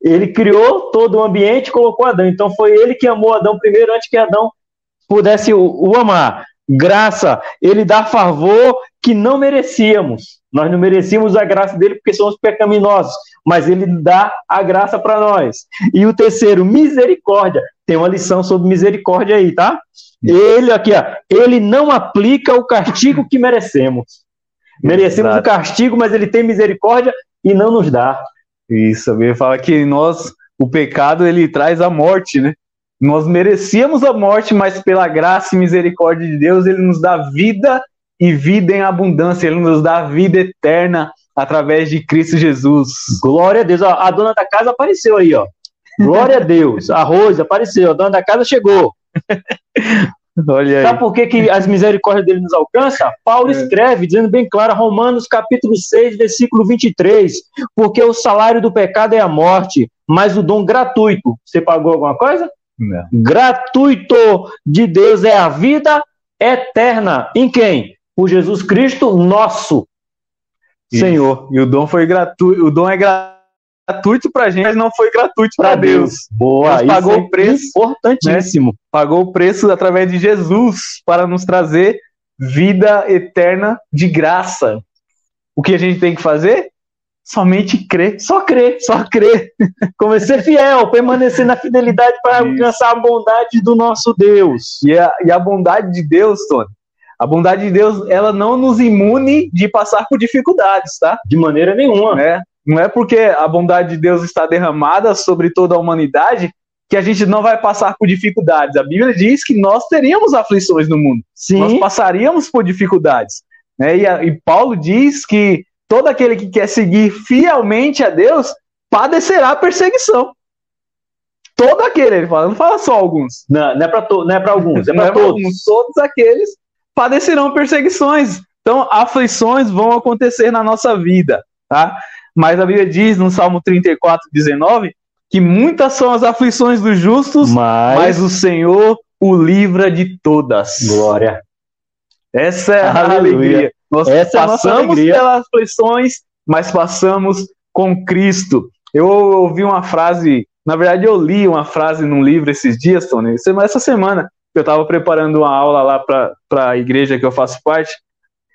A: Ele criou todo o ambiente e colocou Adão. Então foi ele que amou Adão primeiro antes que Adão pudesse o, o amar. Graça, ele dá favor que não merecíamos. Nós não merecíamos a graça dele porque somos pecaminosos, mas ele dá a graça para nós. E o terceiro, misericórdia. Tem uma lição sobre misericórdia aí, tá? Ele aqui, ó, ele não aplica o castigo que merecemos. Merecemos Exato. o castigo, mas ele tem misericórdia e não nos dá.
B: Isso, a Bíblia fala que nós, o pecado, ele traz a morte, né? Nós merecíamos a morte, mas pela graça e misericórdia de Deus, ele nos dá vida e vida em abundância, ele nos dá vida eterna através de Cristo Jesus.
A: Glória a Deus. A dona da casa apareceu aí, ó. Glória a Deus. A Rose apareceu, a dona da casa chegou. Olha aí. Sabe por que, que as misericórdias dele nos alcançam? Paulo é. escreve, dizendo bem claro, Romanos capítulo 6, versículo 23, porque o salário do pecado é a morte, mas o dom gratuito, você pagou alguma coisa? Não. Gratuito de Deus é a vida eterna. Em quem? Por Jesus Cristo, nosso Isso. Senhor.
B: E o dom foi gratuito, o dom é gratuito gratuito para a gente, mas não foi gratuito para Deus. Deus.
A: Boa, Deus pagou é o preço, importantíssimo. Né?
B: Pagou o preço através de Jesus para nos trazer vida eterna de graça. O que a gente tem que fazer? Somente crer, só crer, só crer.
A: Como ser fiel, permanecer na fidelidade para alcançar a bondade do nosso Deus.
B: E a, e a bondade de Deus, Tony, a bondade de Deus, ela não nos imune de passar por dificuldades, tá?
A: De maneira nenhuma.
B: Né? Não é porque a bondade de Deus está derramada sobre toda a humanidade que a gente não vai passar por dificuldades. A Bíblia diz que nós teríamos aflições no mundo. Sim. Nós passaríamos por dificuldades. Né? E, a, e Paulo diz que todo aquele que quer seguir fielmente a Deus padecerá perseguição. Todo aquele, ele fala, não fala só alguns.
A: Não, não é para to, é alguns, é para é todos. Alguns,
B: todos aqueles padecerão perseguições. Então, aflições vão acontecer na nossa vida, tá? Mas a Bíblia diz no Salmo 34, 19, que muitas são as aflições dos justos, mas, mas o Senhor o livra de todas.
A: Glória.
B: Essa é a alegria. Nós Essa passamos é alegria. pelas aflições, mas passamos com Cristo. Eu ouvi uma frase, na verdade eu li uma frase num livro esses dias, Tony, essa semana, eu estava preparando uma aula lá para a igreja que eu faço parte,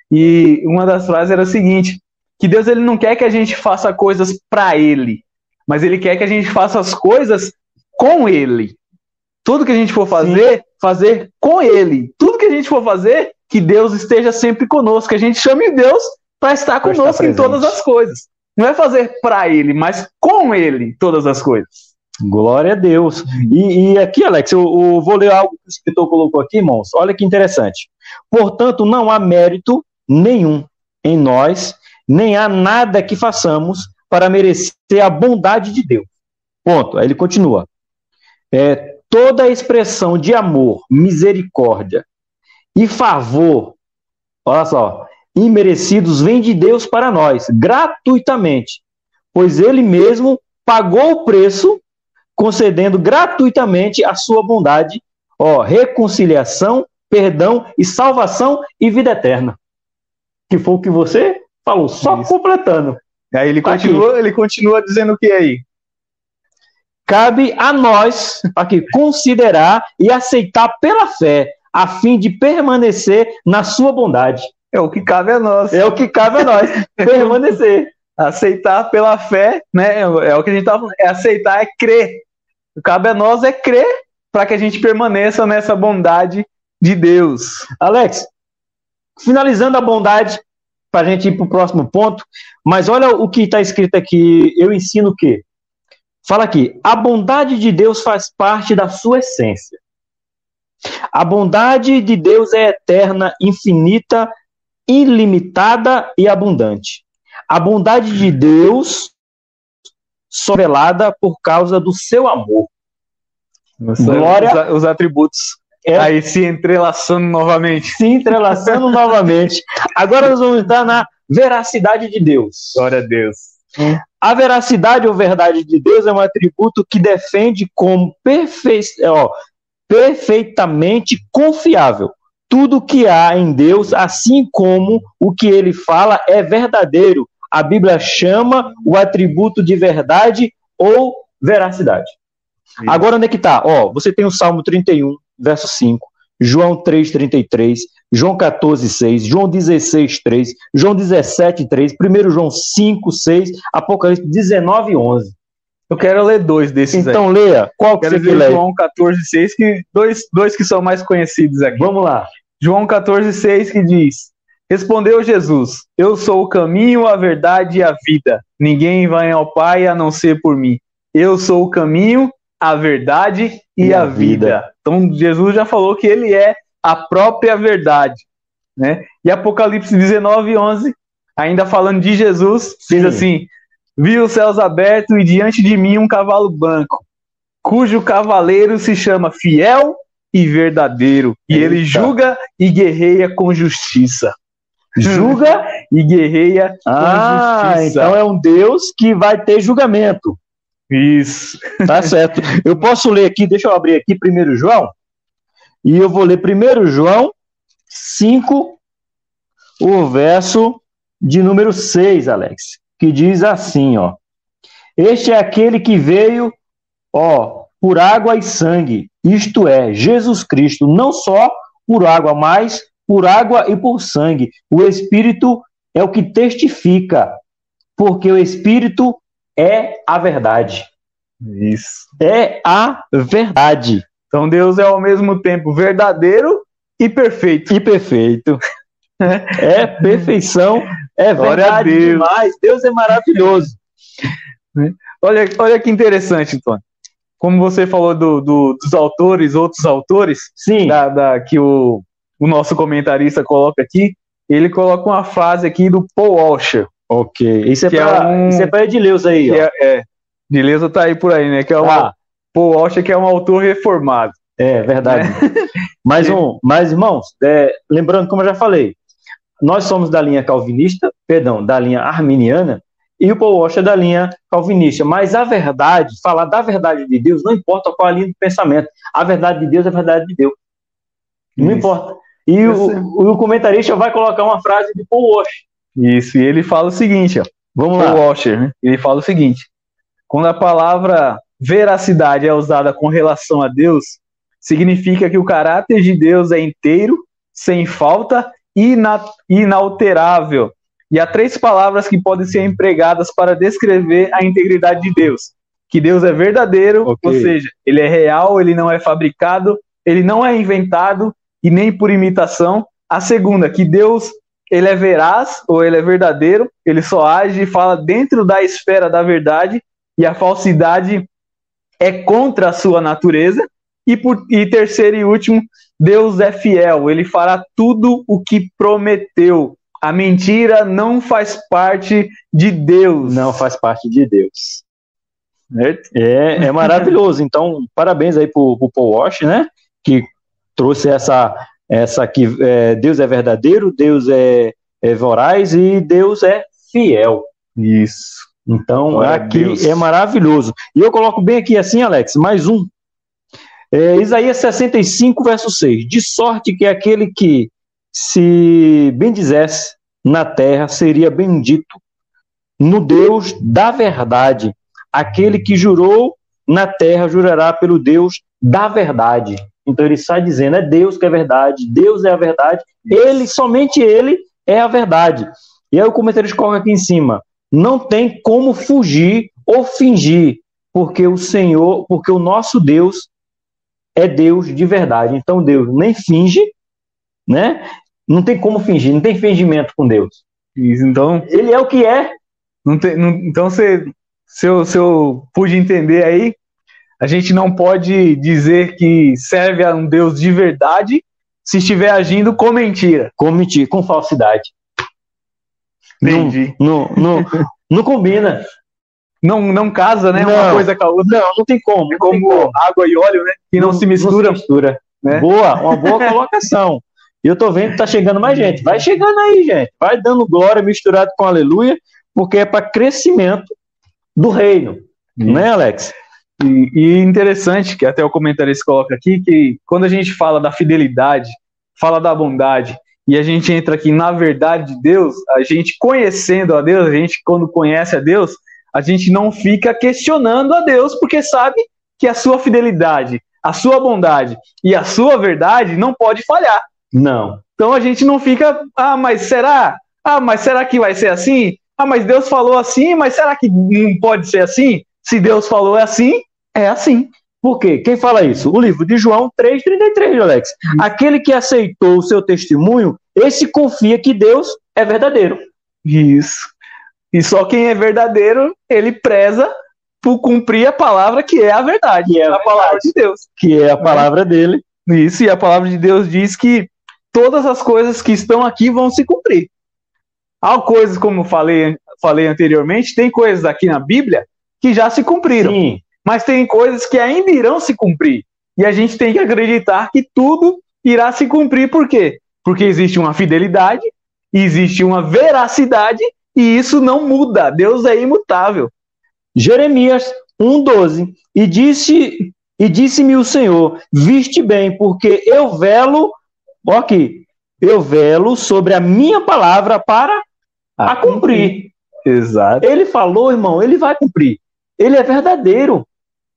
B: e uma das frases era a seguinte: que Deus ele não quer que a gente faça coisas para ele, mas ele quer que a gente faça as coisas com ele. Tudo que a gente for fazer, Sim. fazer com ele. Tudo que a gente for fazer, que Deus esteja sempre conosco, que a gente chame Deus para estar pra conosco estar em todas as coisas. Não é fazer para ele, mas com ele todas as coisas.
A: Glória a Deus. E, e aqui, Alex, eu, eu, vou ler algo que o escritor colocou aqui, irmãos. Olha que interessante. Portanto, não há mérito nenhum em nós nem há nada que façamos para merecer a bondade de Deus. Ponto. Aí ele continua. É, toda expressão de amor, misericórdia e favor, olha só, imerecidos vem de Deus para nós, gratuitamente, pois ele mesmo pagou o preço, concedendo gratuitamente a sua bondade, ó, reconciliação, perdão e salvação e vida eterna. Que foi o que você Falou, só Isso. completando.
B: Aí ele tá continua, aqui. ele continua dizendo o que aí?
A: Cabe a nós aqui considerar e aceitar pela fé, a fim de permanecer na sua bondade.
B: É o que cabe a nós.
A: É o que cabe a nós, permanecer.
B: Aceitar pela fé, né? É o que a gente tá falando. É aceitar, é crer. O que cabe a nós é crer para que a gente permaneça nessa bondade de Deus.
A: Alex, finalizando a bondade, para a gente ir para o próximo ponto. Mas olha o que está escrito aqui. Eu ensino o quê? Fala aqui: a bondade de Deus faz parte da sua essência. A bondade de Deus é eterna, infinita, ilimitada e abundante. A bondade de Deus sovelada por causa do seu amor.
B: Glória, os, os atributos
A: é,
B: aí se entrelaçando novamente.
A: se entrelaçando novamente. Agora nós vamos entrar na veracidade de Deus.
B: Glória a Deus.
A: A veracidade ou verdade de Deus é um atributo que defende como perfe... ó, perfeitamente confiável tudo que há em Deus, assim como o que ele fala é verdadeiro. A Bíblia chama o atributo de verdade ou veracidade. Sim. Agora onde é que está? Ó, você tem o Salmo 31, verso 5, João 3, 33, João 14, 6, João 16, 3, João 17, 3, 1 João 5, 6, Apocalipse 19, 11.
B: Eu quero ler dois desses
A: Então aí. leia. Qual que
B: quero
A: você quer ler?
B: João 14, 6, que dois, dois que são mais conhecidos aqui.
A: Vamos lá.
B: João 14, 6 que diz: Respondeu Jesus: Eu sou o caminho, a verdade e a vida. Ninguém vai ao Pai a não ser por mim. Eu sou o caminho, a verdade e, e a, vida. vida. Então Jesus já falou que ele é a própria verdade, né? E Apocalipse 19, 11, ainda falando de Jesus, Sim. diz assim: Vi os céus abertos e diante de mim um cavalo branco, cujo cavaleiro se chama Fiel e verdadeiro. E Eita. ele julga e guerreia com justiça.
A: Julga
B: e guerreia
A: ah, com justiça. Então é um Deus que vai ter julgamento.
B: Isso.
A: Tá certo. Eu posso ler aqui, deixa eu abrir aqui primeiro João. E eu vou ler primeiro João 5, o verso de número 6, Alex, que diz assim, ó: Este é aquele que veio, ó, por água e sangue, isto é, Jesus Cristo, não só por água, mas por água e por sangue. O Espírito é o que testifica, porque o Espírito é a verdade.
B: Isso.
A: É a verdade.
B: Então Deus é ao mesmo tempo verdadeiro e perfeito.
A: E perfeito. É perfeição, é verdade Deus. demais. Deus é maravilhoso.
B: Olha, olha que interessante, Antônio como você falou do, do, dos autores, outros autores,
A: Sim.
B: Da, da, que o, o nosso comentarista coloca aqui, ele coloca uma frase aqui do Paul Washer.
A: Ok. Isso é para é um, isso é para Edileuza aí, ó.
B: É, é. Edileuza tá aí por aí, né? Que é um, ah. Washer, que é um autor reformado.
A: É, verdade. É. mais um, mas irmãos, é, lembrando como eu já falei, nós somos da linha calvinista, perdão, da linha arminiana, e o Paul Washer é da linha calvinista. Mas a verdade, falar da verdade de Deus, não importa qual a linha de pensamento. A verdade de Deus é a verdade de Deus. Não Isso. importa. E o, o, comentarista vai colocar uma frase de Paul Washer.
B: Isso, e ele fala o seguinte, ó.
A: Vamos
B: lá. Washer, né? Ele fala o seguinte: quando a palavra veracidade é usada com relação a Deus, significa que o caráter de Deus é inteiro, sem falta e inalterável e há três palavras que podem ser empregadas para descrever a integridade de Deus: que Deus é verdadeiro, okay. ou seja, ele é real, ele não é fabricado, ele não é inventado e nem por imitação. A segunda, que Deus ele é veraz ou ele é verdadeiro, ele só age e fala dentro da esfera da verdade e a falsidade é contra a sua natureza. E, por, e terceiro e último, Deus é fiel, ele fará tudo o que prometeu. A mentira não faz parte de Deus.
A: Não faz parte de Deus. É, é maravilhoso. Então, parabéns aí pro, pro Paul né? Que trouxe essa, essa que é, Deus é verdadeiro, Deus é, é voraz e Deus é fiel.
B: Isso.
A: Então, Glória aqui é maravilhoso. E eu coloco bem aqui assim, Alex, mais um. É, Isaías 65, verso 6. De sorte que aquele que se bendizesse na terra, seria bendito no Deus da verdade. Aquele que jurou na terra jurará pelo Deus da verdade. Então ele está dizendo: é Deus que é verdade, Deus é a verdade, ele, somente ele é a verdade. E aí o comentário coloca aqui em cima: não tem como fugir ou fingir, porque o Senhor, porque o nosso Deus é Deus de verdade. Então Deus nem finge, né? Não tem como fingir, não tem fingimento com Deus.
B: Isso, então.
A: Ele é o que é.
B: Não tem, não, então, se, se, eu, se eu pude entender aí, a gente não pode dizer que serve a um Deus de verdade se estiver agindo com mentira.
A: Com mentira, com falsidade.
B: Entendi.
A: Não, não, não, não combina.
B: não, não casa, né? Uma
A: Não.
B: coisa com a outra.
A: Não, não tem como.
B: É
A: não tem
B: como água e óleo, né? Que não, se mistura.
A: mistura.
B: né?
A: Boa, uma boa colocação. E eu tô vendo que tá chegando mais gente. Vai chegando aí, gente. Vai dando glória misturado com aleluia, porque é para crescimento do reino. Né, Alex?
B: E, e interessante, que até o comentarista coloca aqui, que quando a gente fala da fidelidade, fala da bondade, e a gente entra aqui na verdade de Deus, a gente conhecendo a Deus, a gente quando conhece a Deus, a gente não fica questionando a Deus, porque sabe que a sua fidelidade, a sua bondade e a sua verdade não pode falhar.
A: Não.
B: Então a gente não fica, ah, mas será? Ah, mas será que vai ser assim? Ah, mas Deus falou assim, mas será que não pode ser assim? Se Deus falou assim, é assim.
A: Por quê? Quem fala isso? O livro de João 3,33, Alex. Aquele que aceitou o seu testemunho, esse confia que Deus é verdadeiro.
B: Isso. E só quem é verdadeiro, ele preza por cumprir a palavra que é a verdade,
A: Que é a
B: a palavra de Deus.
A: Que é a palavra dele.
B: Isso, e a palavra de Deus diz que todas as coisas que estão aqui vão se cumprir. Há coisas, como eu falei, falei anteriormente, tem coisas aqui na Bíblia que já se cumpriram.
A: Sim.
B: Mas tem coisas que ainda irão se cumprir. E a gente tem que acreditar que tudo irá se cumprir, por quê? Porque existe uma fidelidade, existe uma veracidade, e isso não muda. Deus é imutável.
A: Jeremias 1,12. E disse e disse-me o Senhor: Viste bem, porque eu velo, ó aqui, eu velo sobre a minha palavra para a cumprir.
B: Exato.
A: Ele falou, irmão, ele vai cumprir. Ele é verdadeiro.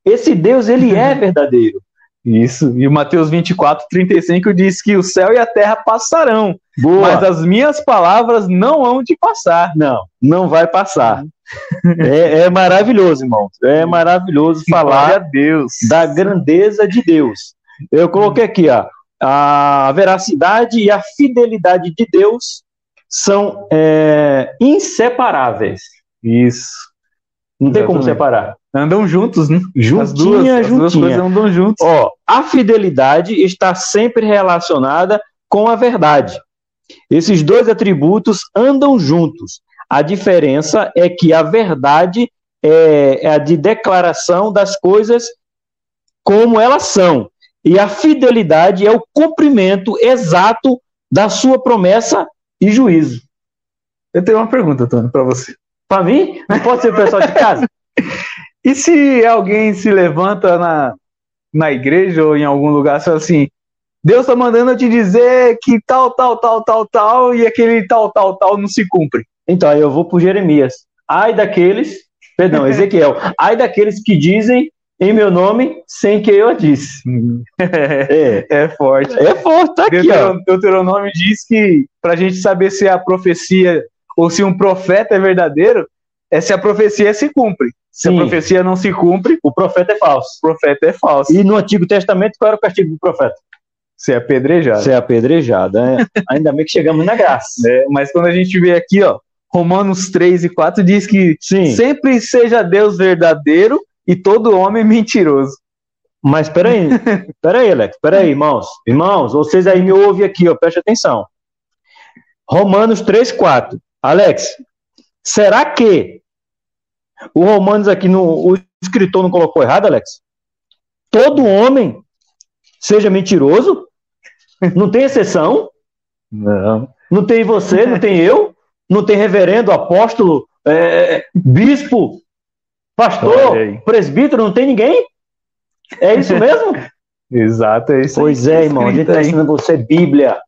A: Esse Deus, ele é verdadeiro.
B: Isso. E o Mateus 24, 35 diz que o céu e a terra passarão,
A: Boa.
B: mas as minhas palavras não hão de passar.
A: Não, não vai passar. É, é maravilhoso, irmão. É maravilhoso
B: Glória
A: falar
B: a Deus.
A: da grandeza de Deus. Eu coloquei aqui, ó, a veracidade e a fidelidade de Deus são é, inseparáveis.
B: Isso.
A: Não tem como separar.
B: Andam juntos, né?
A: Juntinha,
B: as duas, as duas coisas andam juntos.
A: Ó, a fidelidade está sempre relacionada com a verdade. Esses dois atributos andam juntos. A diferença é que a verdade é, é a de declaração das coisas como elas são. E a fidelidade é o cumprimento exato da sua promessa e juízo.
B: Eu tenho uma pergunta, Tony, para você.
A: Para mim, não pode ser o pessoal de casa?
B: E se alguém se levanta na, na igreja ou em algum lugar e fala assim: Deus está mandando eu te dizer que tal, tal, tal, tal, tal, e aquele tal, tal, tal não se cumpre.
A: Então, aí eu vou por Jeremias. Ai daqueles, perdão, Ezequiel. Ai daqueles que dizem em meu nome sem que eu a disse. É,
B: É forte.
A: é forte, tá aqui.
B: Deuteron- Deuteronômio diz que para a gente saber se a profecia ou se um profeta é verdadeiro, é se a profecia se cumpre. Se
A: Sim.
B: a profecia não se cumpre,
A: O profeta é falso.
B: o profeta é falso.
A: E no Antigo Testamento, qual era o castigo do profeta?
B: Ser apedrejado.
A: Ser apedrejado. né? Ainda bem que chegamos na graça.
B: É, mas quando a gente vê aqui, ó, Romanos 3 e 4 diz que
A: Sim.
B: sempre seja Deus verdadeiro e todo homem mentiroso.
A: Mas peraí, peraí, Alex, peraí, irmãos. Irmãos, vocês aí me ouvem aqui, ó, preste atenção. Romanos 3, 4. Alex, será que o Romanos aqui, no, o escritor não colocou errado, Alex? Todo homem seja mentiroso? Não tem exceção?
B: Não.
A: Não tem você, não tem eu, não tem reverendo, apóstolo, é, bispo, pastor, presbítero, não tem ninguém? É isso mesmo?
B: Exato, é isso.
A: Pois é,
B: tá
A: irmão, a gente está ensinando você Bíblia.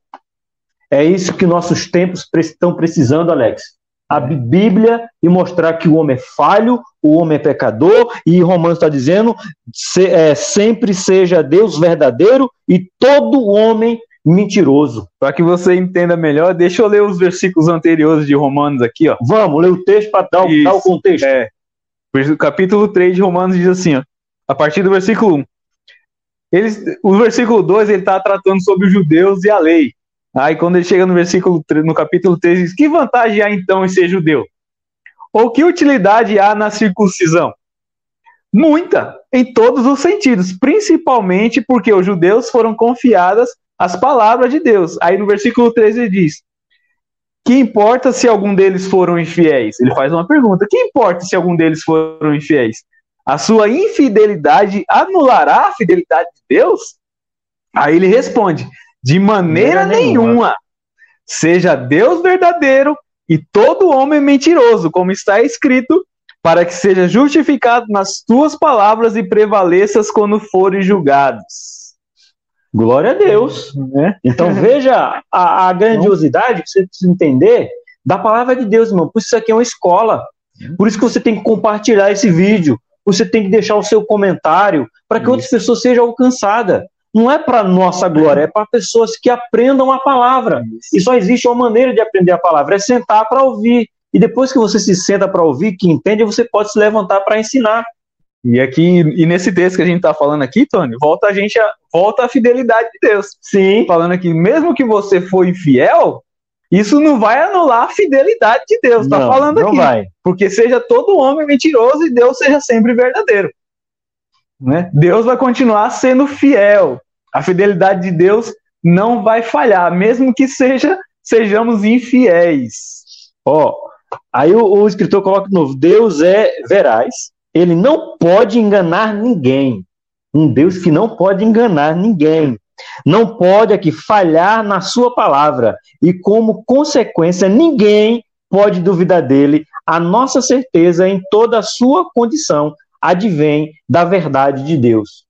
A: É isso que nossos tempos estão precisando, Alex. A Bí- Bíblia e mostrar que o homem é falho, o homem é pecador, e Romanos está dizendo: se- é, sempre seja Deus verdadeiro e todo homem mentiroso.
B: Para que você entenda melhor, deixa eu ler os versículos anteriores de Romanos aqui, ó.
A: Vamos ler o texto para dar, dar o contexto.
B: É. Capítulo 3 de Romanos diz assim, ó, a partir do versículo 1. Eles, o versículo 2 ele está tratando sobre os judeus e a lei. Aí quando ele chega no versículo 3, no capítulo 3, diz: Que vantagem há então em ser judeu? Ou que utilidade há na circuncisão? Muita, em todos os sentidos, principalmente porque os judeus foram confiadas as palavras de Deus. Aí no versículo 3 ele diz: Que importa se algum deles foram infiéis? Ele faz uma pergunta. Que importa se algum deles foram infiéis? A sua infidelidade anulará a fidelidade de Deus? Aí ele responde: de maneira, nenhuma. nenhuma. Seja Deus verdadeiro e todo homem mentiroso, como está escrito, para que seja justificado nas tuas palavras e prevaleças quando forem julgados.
A: Glória a Deus. Né? Então veja a, a grandiosidade, que você precisa entender, da palavra de Deus, irmão. Por isso, isso aqui é uma escola. Por isso que você tem que compartilhar esse vídeo. Você tem que deixar o seu comentário para que isso. outras pessoas sejam alcançadas. Não é para nossa glória, é para pessoas que aprendam a palavra. E só existe uma maneira de aprender a palavra, é sentar para ouvir. E depois que você se senta para ouvir, que entende, você pode se levantar para ensinar.
B: E aqui, e nesse texto que a gente está falando aqui, Tony, volta a gente a, volta a fidelidade de Deus.
A: Sim.
B: Falando aqui, mesmo que você for infiel, isso não vai anular a fidelidade de Deus. Está falando
A: não
B: aqui.
A: Vai.
B: Porque seja todo homem mentiroso e Deus seja sempre verdadeiro. Né? Deus vai continuar sendo fiel. A fidelidade de Deus não vai falhar, mesmo que seja sejamos infiéis.
A: Ó, aí o, o escritor coloca de novo: Deus é veraz, ele não pode enganar ninguém. Um Deus que não pode enganar ninguém. Não pode aqui falhar na sua palavra. E como consequência, ninguém pode duvidar dele. A nossa certeza em toda a sua condição advém da verdade de Deus.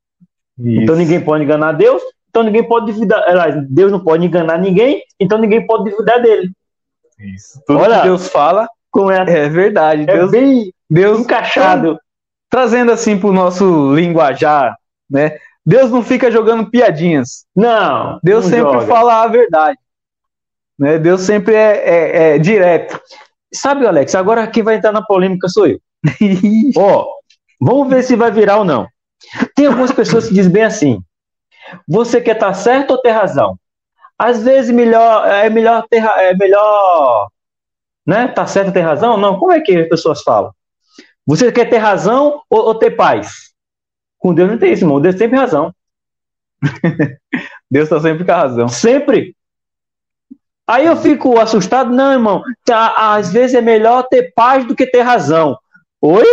A: Isso. Então ninguém pode enganar Deus, então ninguém pode duvidar. Deus não pode enganar ninguém, então ninguém pode duvidar dele.
B: Isso. Tudo Olha, que Deus fala essa, é verdade.
A: É Deus, bem Deus encaixado
B: trazendo assim para o nosso linguajar, né? Deus não fica jogando piadinhas.
A: Não.
B: Deus
A: não
B: sempre
A: joga.
B: fala a verdade. Né? Deus sempre é, é, é, direto.
A: Sabe, Alex, agora quem vai entrar na polêmica sou eu. Ó, oh, vamos ver se vai virar ou não. Tem algumas pessoas que dizem bem assim: você quer estar tá certo ou ter razão? Às vezes melhor, é melhor ter é melhor, né? Tá certo ter razão? Não. Como é que as pessoas falam? Você quer ter razão ou, ou ter paz? Com Deus não tem isso, irmão. Deus tem sempre razão.
B: Deus está sempre com a razão.
A: Sempre. Aí eu fico assustado. Não, irmão. Tá, às vezes é melhor ter paz do que ter razão. Oi?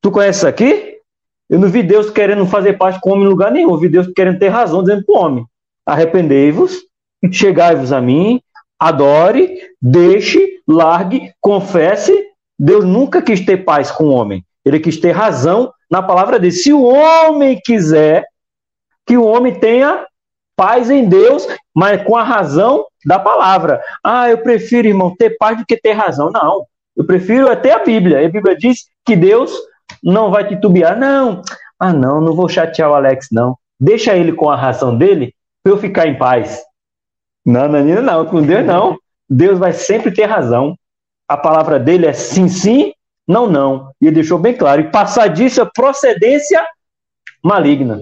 A: Tu conhece isso aqui? Eu não vi Deus querendo fazer paz com o homem em lugar nenhum. Eu vi Deus querendo ter razão, dizendo para o homem: arrependei-vos, chegai-vos a mim, adore, deixe, largue, confesse Deus nunca quis ter paz com o homem. Ele quis ter razão na palavra dele. Se o homem quiser que o homem tenha paz em Deus, mas com a razão da palavra. Ah, eu prefiro, irmão, ter paz do que ter razão. Não. Eu prefiro até a Bíblia. A Bíblia diz que Deus não vai titubear. Não. Ah, não, não vou chatear o Alex, não. Deixa ele com a razão dele para eu ficar em paz. Não, não, não, com Deus não. Deus vai sempre ter razão a palavra dele é sim, sim, não, não. E ele deixou bem claro. E passar disso é procedência maligna.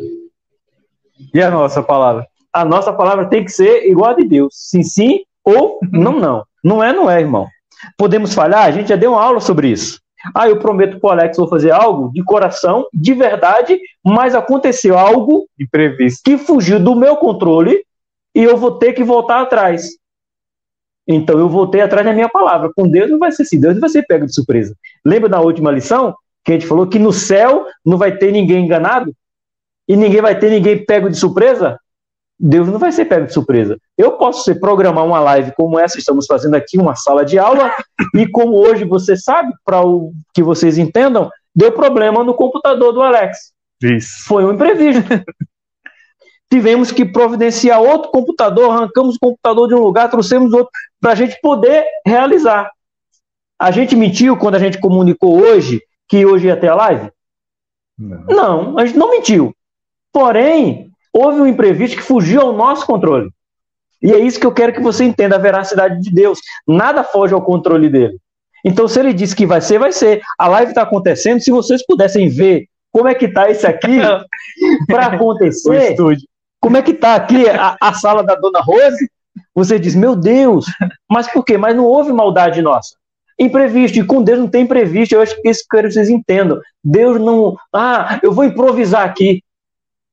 B: E a nossa palavra?
A: A nossa palavra tem que ser igual a de Deus. Sim, sim ou não, não. Não é, não é, irmão. Podemos falhar? A gente já deu uma aula sobre isso. Ah, eu prometo para o Alex vou fazer algo de coração, de verdade, mas aconteceu algo
B: imprevisto
A: que fugiu do meu controle e eu vou ter que voltar atrás. Então eu voltei atrás da minha palavra. Com Deus não vai ser assim, Deus não vai ser pego de surpresa. Lembra da última lição? Que a gente falou que no céu não vai ter ninguém enganado? E ninguém vai ter ninguém pego de surpresa? Deus não vai ser pego de surpresa. Eu posso ser, programar uma live como essa, estamos fazendo aqui, uma sala de aula, e como hoje você sabe, para que vocês entendam, deu problema no computador do Alex.
B: Isso.
A: Foi um imprevisto tivemos que providenciar outro computador, arrancamos o computador de um lugar, trouxemos outro, para a gente poder realizar. A gente mentiu quando a gente comunicou hoje que hoje ia ter a live? Não. não, a gente não mentiu. Porém, houve um imprevisto que fugiu ao nosso controle. E é isso que eu quero que você entenda, a veracidade de Deus. Nada foge ao controle dele. Então, se ele disse que vai ser, vai ser. A live está acontecendo. Se vocês pudessem ver como é que está isso aqui para acontecer, como é que está aqui a, a, sala da dona Rose? Você diz, meu Deus, mas por quê? Mas não houve maldade nossa. Imprevisto, e com Deus não tem imprevisto, eu acho que isso que vocês entendam. Deus não. Ah, eu vou improvisar aqui.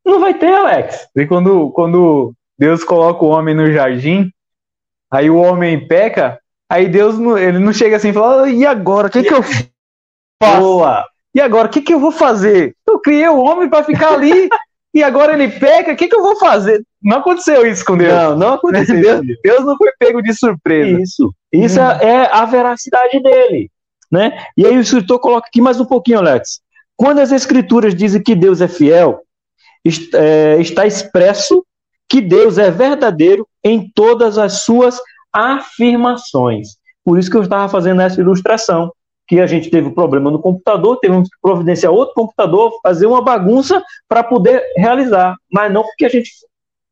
A: Não vai ter, Alex.
B: E quando, quando Deus coloca o homem no jardim, Aí o homem peca, aí Deus não, ele não chega assim e fala: e agora? O que, que eu faço? E agora? O que, que eu vou fazer? Eu criei o homem para ficar ali e agora ele peca, o que, que eu vou fazer? Não aconteceu isso com Deus.
A: Não, não aconteceu.
B: Deus, Deus não foi pego de surpresa.
A: Isso. Isso hum. é a veracidade dele. Né? E aí o escritor coloca aqui mais um pouquinho, Alex. Quando as escrituras dizem que Deus é fiel, é, está expresso que Deus é verdadeiro em todas as suas afirmações. Por isso que eu estava fazendo essa ilustração, que a gente teve um problema no computador, teve que providenciar outro computador, fazer uma bagunça para poder realizar, mas não porque a gente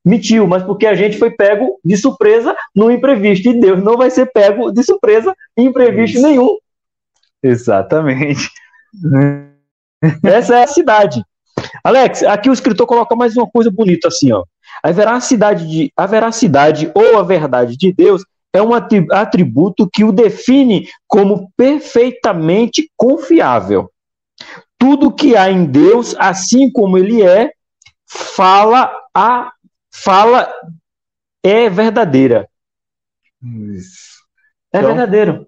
A: mentiu, mas porque a gente foi pego de surpresa no imprevisto, e Deus não vai ser pego de surpresa em imprevisto Isso. nenhum.
B: Exatamente.
A: Essa é a cidade. Alex, aqui o escritor coloca mais uma coisa bonita assim, ó. A veracidade, de, a veracidade ou a verdade de Deus é um atributo que o define como perfeitamente confiável. Tudo que há em Deus, assim como ele é, fala a fala é verdadeira.
B: Isso.
A: É então, verdadeiro.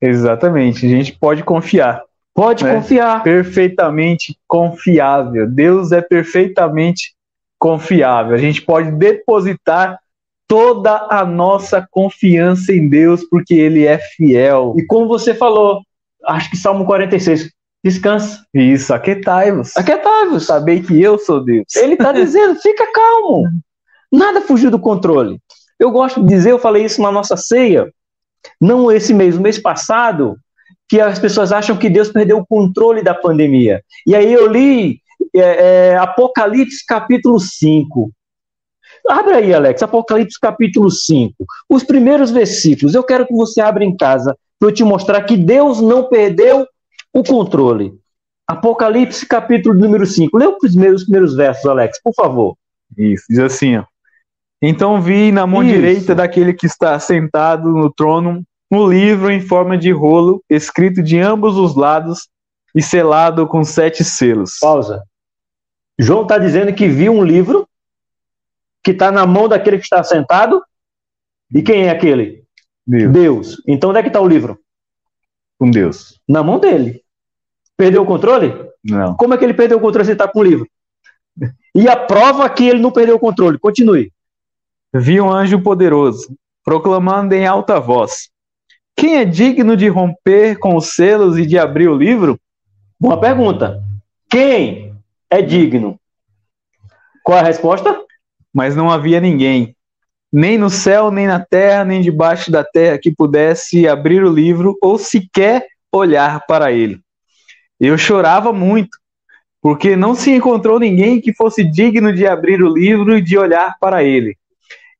B: Exatamente, a gente pode confiar.
A: Pode né? confiar.
B: Perfeitamente confiável. Deus é perfeitamente confiável. A gente pode depositar toda a nossa confiança em Deus, porque Ele é fiel.
A: E como você falou, acho que Salmo 46, descansa.
B: Isso, aquetai-vos.
A: Aquetai-vos.
B: Sabei que eu sou Deus.
A: Ele está dizendo, fica calmo. Nada fugiu do controle. Eu gosto de dizer, eu falei isso na nossa ceia, não esse mês, o mês passado, que as pessoas acham que Deus perdeu o controle da pandemia. E aí eu li é, é, Apocalipse capítulo 5. Abre aí, Alex, Apocalipse capítulo 5. Os primeiros versículos. Eu quero que você abra em casa para eu te mostrar que Deus não perdeu o controle. Apocalipse capítulo número 5. Lê os primeiros, os primeiros versos, Alex, por favor.
B: Isso, diz assim, ó. Então vi na mão Isso. direita daquele que está sentado no trono um livro em forma de rolo, escrito de ambos os lados e selado com sete selos.
A: Pausa. João está dizendo que viu um livro que está na mão daquele que está sentado. E quem é aquele?
B: Deus.
A: Deus. Então onde é que está o livro?
B: Com Deus.
A: Na mão dele. Perdeu o controle?
B: Não.
A: Como é que ele perdeu o controle se está com o livro? E a prova que ele não perdeu o controle. Continue.
B: Vi um anjo poderoso, proclamando em alta voz: Quem é digno de romper com os selos e de abrir o livro?
A: Boa pergunta. Quem é digno? Qual é a resposta?
B: Mas não havia ninguém, nem no céu, nem na terra, nem debaixo da terra, que pudesse abrir o livro ou sequer olhar para ele. Eu chorava muito, porque não se encontrou ninguém que fosse digno de abrir o livro e de olhar para ele.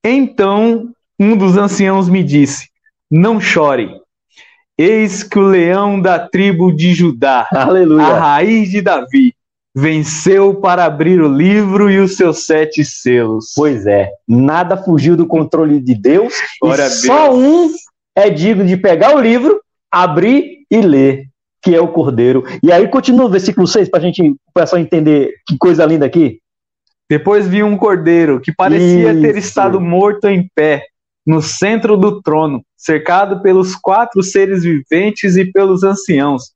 B: Então um dos anciãos me disse: Não chore. Eis que o leão da tribo de Judá,
A: Aleluia.
B: a raiz de Davi, venceu para abrir o livro e os seus sete selos.
A: Pois é, nada fugiu do controle de Deus. Glória e só um é digno de pegar o livro, abrir e ler, que é o Cordeiro. E aí continua o versículo 6 para a gente, o pessoal entender que coisa linda aqui.
B: Depois vi um cordeiro que parecia Isso. ter estado morto em pé, no centro do trono, cercado pelos quatro seres viventes e pelos anciãos.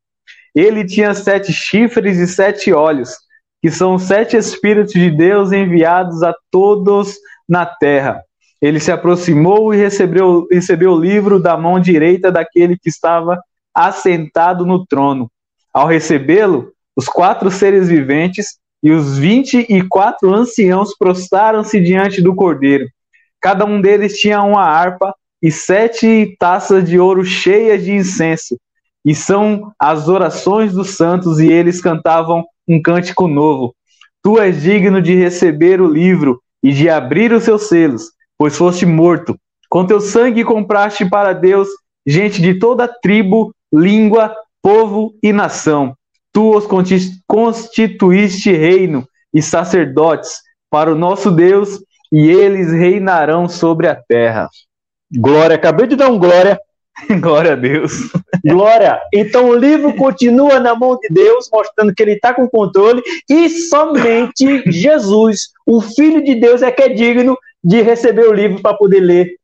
B: Ele tinha sete chifres e sete olhos, que são sete espíritos de Deus enviados a todos na terra. Ele se aproximou e recebeu, recebeu o livro da mão direita daquele que estava assentado no trono. Ao recebê-lo, os quatro seres viventes e os vinte e quatro anciãos prostraram-se diante do cordeiro. Cada um deles tinha uma harpa e sete taças de ouro cheias de incenso. E são as orações dos santos, e eles cantavam um cântico novo. Tu és digno de receber o livro e de abrir os seus selos, pois foste morto. Com teu sangue compraste para Deus gente de toda tribo, língua, povo e nação tu os constituíste reino e sacerdotes para o nosso Deus, e eles reinarão sobre a terra.
A: Glória, acabei de dar um glória.
B: glória a Deus.
A: Glória. Então o livro continua na mão de Deus, mostrando que ele está com controle, e somente Jesus, o Filho de Deus, é que é digno de receber o livro para poder ler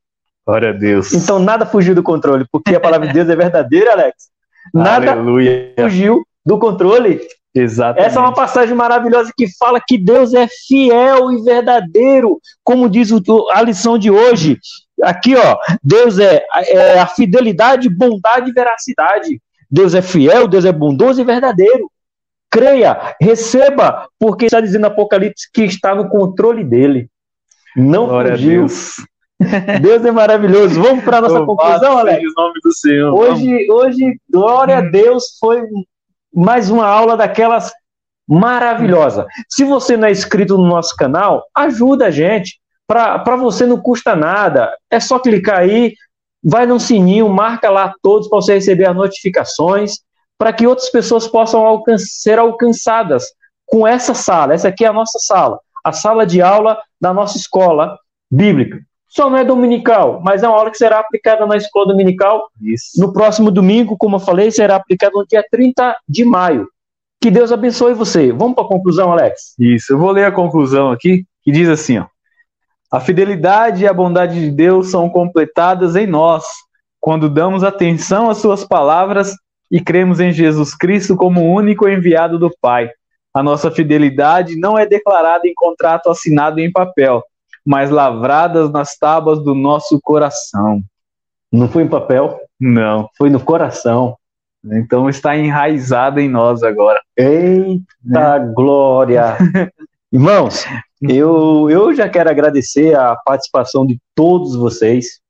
B: Glória a Deus.
A: Então nada fugiu do controle, porque a palavra de Deus é verdadeira, Alex. Nada
B: Aleluia.
A: fugiu do controle.
B: Exatamente.
A: Essa é uma passagem maravilhosa que fala que Deus é fiel e verdadeiro, como diz o- a lição de hoje. Aqui, ó, Deus é, é a fidelidade, bondade e veracidade. Deus é fiel, Deus é bondoso e verdadeiro. Creia, receba, porque está dizendo Apocalipse que está no controle dele. Não
B: Glória
A: fugiu.
B: Deus.
A: Deus é maravilhoso. Vamos para a nossa
B: Louvado
A: conclusão, Alex? Hoje, hoje, glória a Deus, foi mais uma aula daquelas maravilhosa. Se você não é inscrito no nosso canal, ajuda a gente. Para você não custa nada. É só clicar aí, vai no sininho, marca lá todos para você receber as notificações, para que outras pessoas possam alcan ser alcançadas com essa sala. Essa aqui é a nossa sala, a sala de aula da nossa escola bíblica. Só não é dominical, mas é uma aula que será aplicada na escola dominical
B: Isso.
A: no próximo domingo, como eu falei, será aplicado no dia 30 de maio. Que Deus abençoe você. Vamos para a conclusão, Alex?
B: Isso. Eu vou ler a conclusão aqui, que diz assim, ó. A fidelidade e a bondade de Deus são completadas em nós, quando damos atenção às suas palavras e cremos em Jesus Cristo como o único enviado do Pai. A nossa fidelidade não é declarada em contrato assinado em papel, mas lavradas nas tábuas do nosso coração.
A: Não foi em papel,
B: Não.
A: foi no coração.
B: Então está enraizada em nós agora.
A: Eita glória! Irmãos, eu, eu já quero agradecer a participação de todos vocês.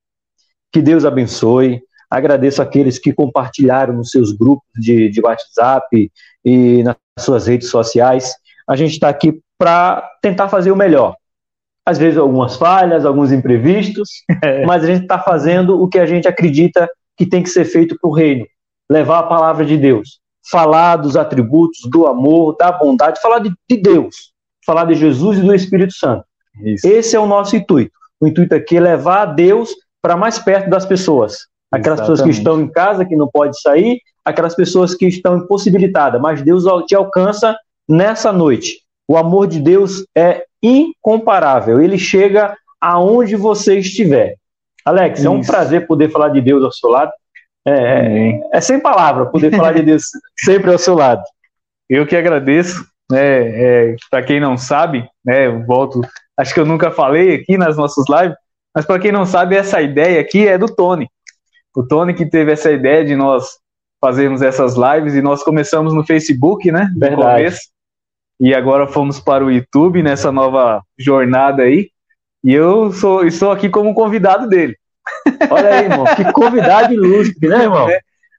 A: Que Deus abençoe. Agradeço aqueles que compartilharam nos seus grupos de, de WhatsApp e nas suas redes sociais. A gente está aqui para tentar fazer o melhor. Às vezes algumas falhas, alguns imprevistos, mas a gente está fazendo o que a gente acredita que tem que ser feito para o reino. Levar a palavra de Deus. Falar dos atributos, do amor, da bondade, falar de, de Deus. Falar de Jesus e do Espírito Santo.
B: Isso.
A: Esse é o nosso intuito. O intuito aqui é levar a Deus para mais perto das pessoas. Aquelas pessoas que
B: Exatamente.
A: estão em casa, que não podem sair, aquelas pessoas que estão impossibilitadas, mas Deus te alcança nessa noite. O amor de Deus é incomparável. Ele chega aonde você estiver. Alex, é um
B: Isso.
A: prazer poder falar de Deus ao seu lado. É, é, é sem palavra poder falar de Deus sempre ao seu lado.
B: Eu que agradeço, né? É, para quem não sabe, né? Eu volto. Acho que eu nunca falei aqui nas nossas lives, mas para quem não sabe, essa ideia aqui é do Tony. O Tony que teve essa ideia de nós fazermos essas lives e nós começamos no Facebook, né? No
A: Verdade.
B: começo. E agora fomos para o YouTube nessa nova jornada aí. E eu sou, estou aqui como convidado dele.
A: Olha aí, irmão, que convidado ilustre, né, irmão?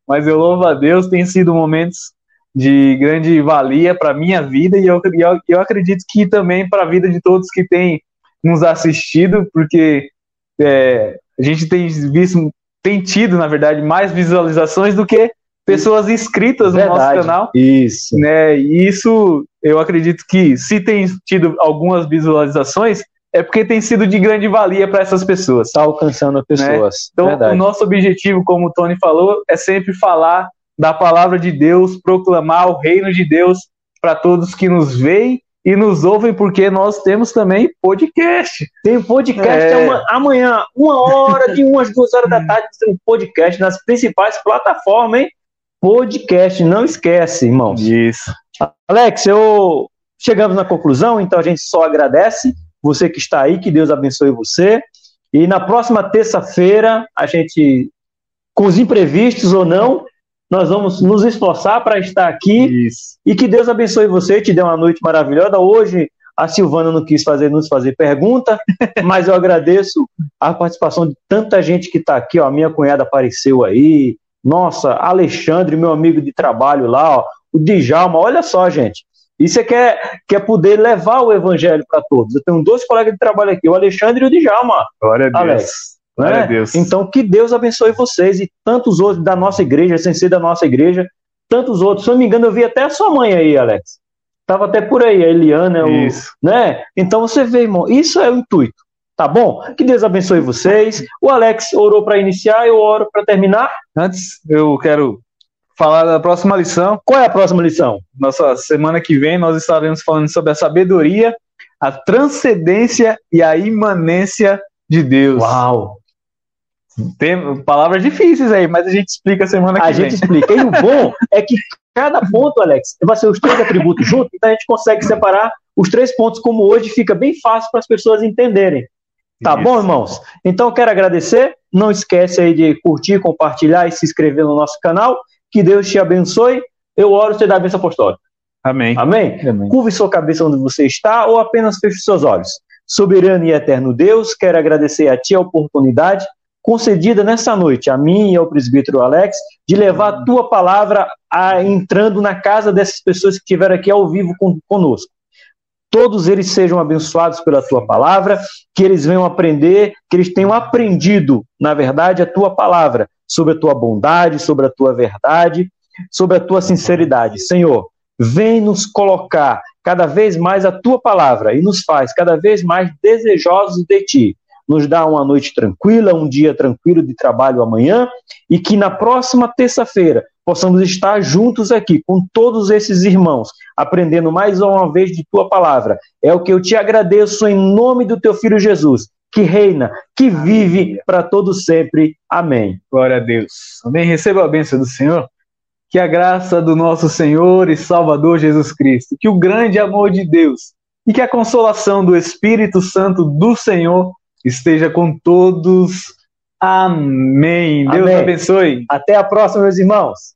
B: mas eu louvo a Deus, tem sido momentos de grande valia para minha vida e eu, eu, eu acredito que também para a vida de todos que têm nos assistido, porque é, a gente tem visto, tem tido, na verdade, mais visualizações do que pessoas inscritas no nosso canal,
A: Isso.
B: né? E isso eu acredito que se tem tido algumas visualizações é porque tem sido de grande valia para essas pessoas.
A: Está alcançando pessoas.
B: Então,
A: Verdade.
B: o nosso objetivo, como o Tony falou, é sempre falar da palavra de Deus, proclamar o reino de Deus para todos que nos veem e nos ouvem, porque nós temos também podcast.
A: Tem podcast
B: É.
A: ama- amanhã, uma hora, de umas duas horas da tarde, tem um podcast nas principais plataformas, hein? Podcast, não esquece, irmãos.
B: Isso.
A: Alex, eu chegamos na conclusão, então a gente só agradece você que está aí, que Deus abençoe você. E na próxima terça-feira, a gente, com os imprevistos ou não, nós vamos nos esforçar para estar aqui
B: Isso.
A: e que Deus abençoe você, te dê uma noite maravilhosa. Hoje a Silvana não quis fazer, nos fazer pergunta, mas eu agradeço a participação de tanta gente que está aqui. Ó. A minha cunhada apareceu aí. Nossa, Alexandre, meu amigo de trabalho lá, ó. o Djalma. Olha só, gente. Isso é que é, que é poder levar o evangelho para todos. Eu tenho dois colegas de trabalho aqui, o Alexandre e o Djalma.
B: Glória a Deus.
A: Alex,
B: Glória
A: né?
B: a Deus.
A: Então, que Deus abençoe vocês e tantos outros da nossa igreja, sem ser da nossa igreja, tantos outros. Se eu não me engano, eu vi até a sua mãe aí, Alex. Tava até por aí, a Eliana, o,
B: Isso.
A: né? Então você vê, irmão, isso é o intuito. Tá bom? Que Deus abençoe vocês. O Alex orou para iniciar, eu oro para terminar.
B: Antes, eu quero falar da próxima lição.
A: Qual é a próxima lição?
B: Nossa semana que vem nós estaremos falando sobre a sabedoria, a transcendência e a imanência de Deus.
A: Uau!
B: Tem palavras difíceis aí, mas a gente explica semana que
A: a
B: vem.
A: A gente explica. E o bom é que cada ponto, Alex, vai ser os três atributos juntos, então a gente consegue separar os três pontos como hoje, fica bem fácil para as pessoas entenderem. Tá Isso. bom, irmãos? Então eu quero agradecer. Não esquece aí de curtir, compartilhar e se inscrever no nosso canal. Que Deus te abençoe. Eu oro você dá a bênção apostólica.
B: Amém.
A: Amém? Amém. Curve sua cabeça onde você está ou apenas feche seus olhos. Soberano e eterno Deus, quero agradecer a Ti a oportunidade concedida nessa noite, a mim e ao presbítero Alex, de levar a Tua palavra a, entrando na casa dessas pessoas que estiveram aqui ao vivo com, conosco. Todos eles sejam abençoados pela Tua palavra, que eles venham aprender, que eles tenham aprendido, na verdade, a Tua palavra, sobre a Tua bondade, sobre a Tua verdade, sobre a Tua sinceridade. Senhor, vem nos colocar cada vez mais a tua palavra e nos faz cada vez mais desejosos de ti. Nos dá uma noite tranquila, um dia tranquilo de trabalho amanhã e que na próxima terça-feira possamos estar juntos aqui com todos esses irmãos, aprendendo mais uma vez de tua palavra. É o que eu te agradeço em nome do teu filho Jesus, que reina, que vive para todo sempre. Amém.
B: Glória a Deus. Amém. Receba a bênção do Senhor que a graça do nosso Senhor e Salvador Jesus Cristo, que o grande amor de Deus e que a consolação do Espírito Santo do Senhor esteja com todos. Amém. Deus
A: Amém.
B: abençoe.
A: Até a próxima, meus irmãos.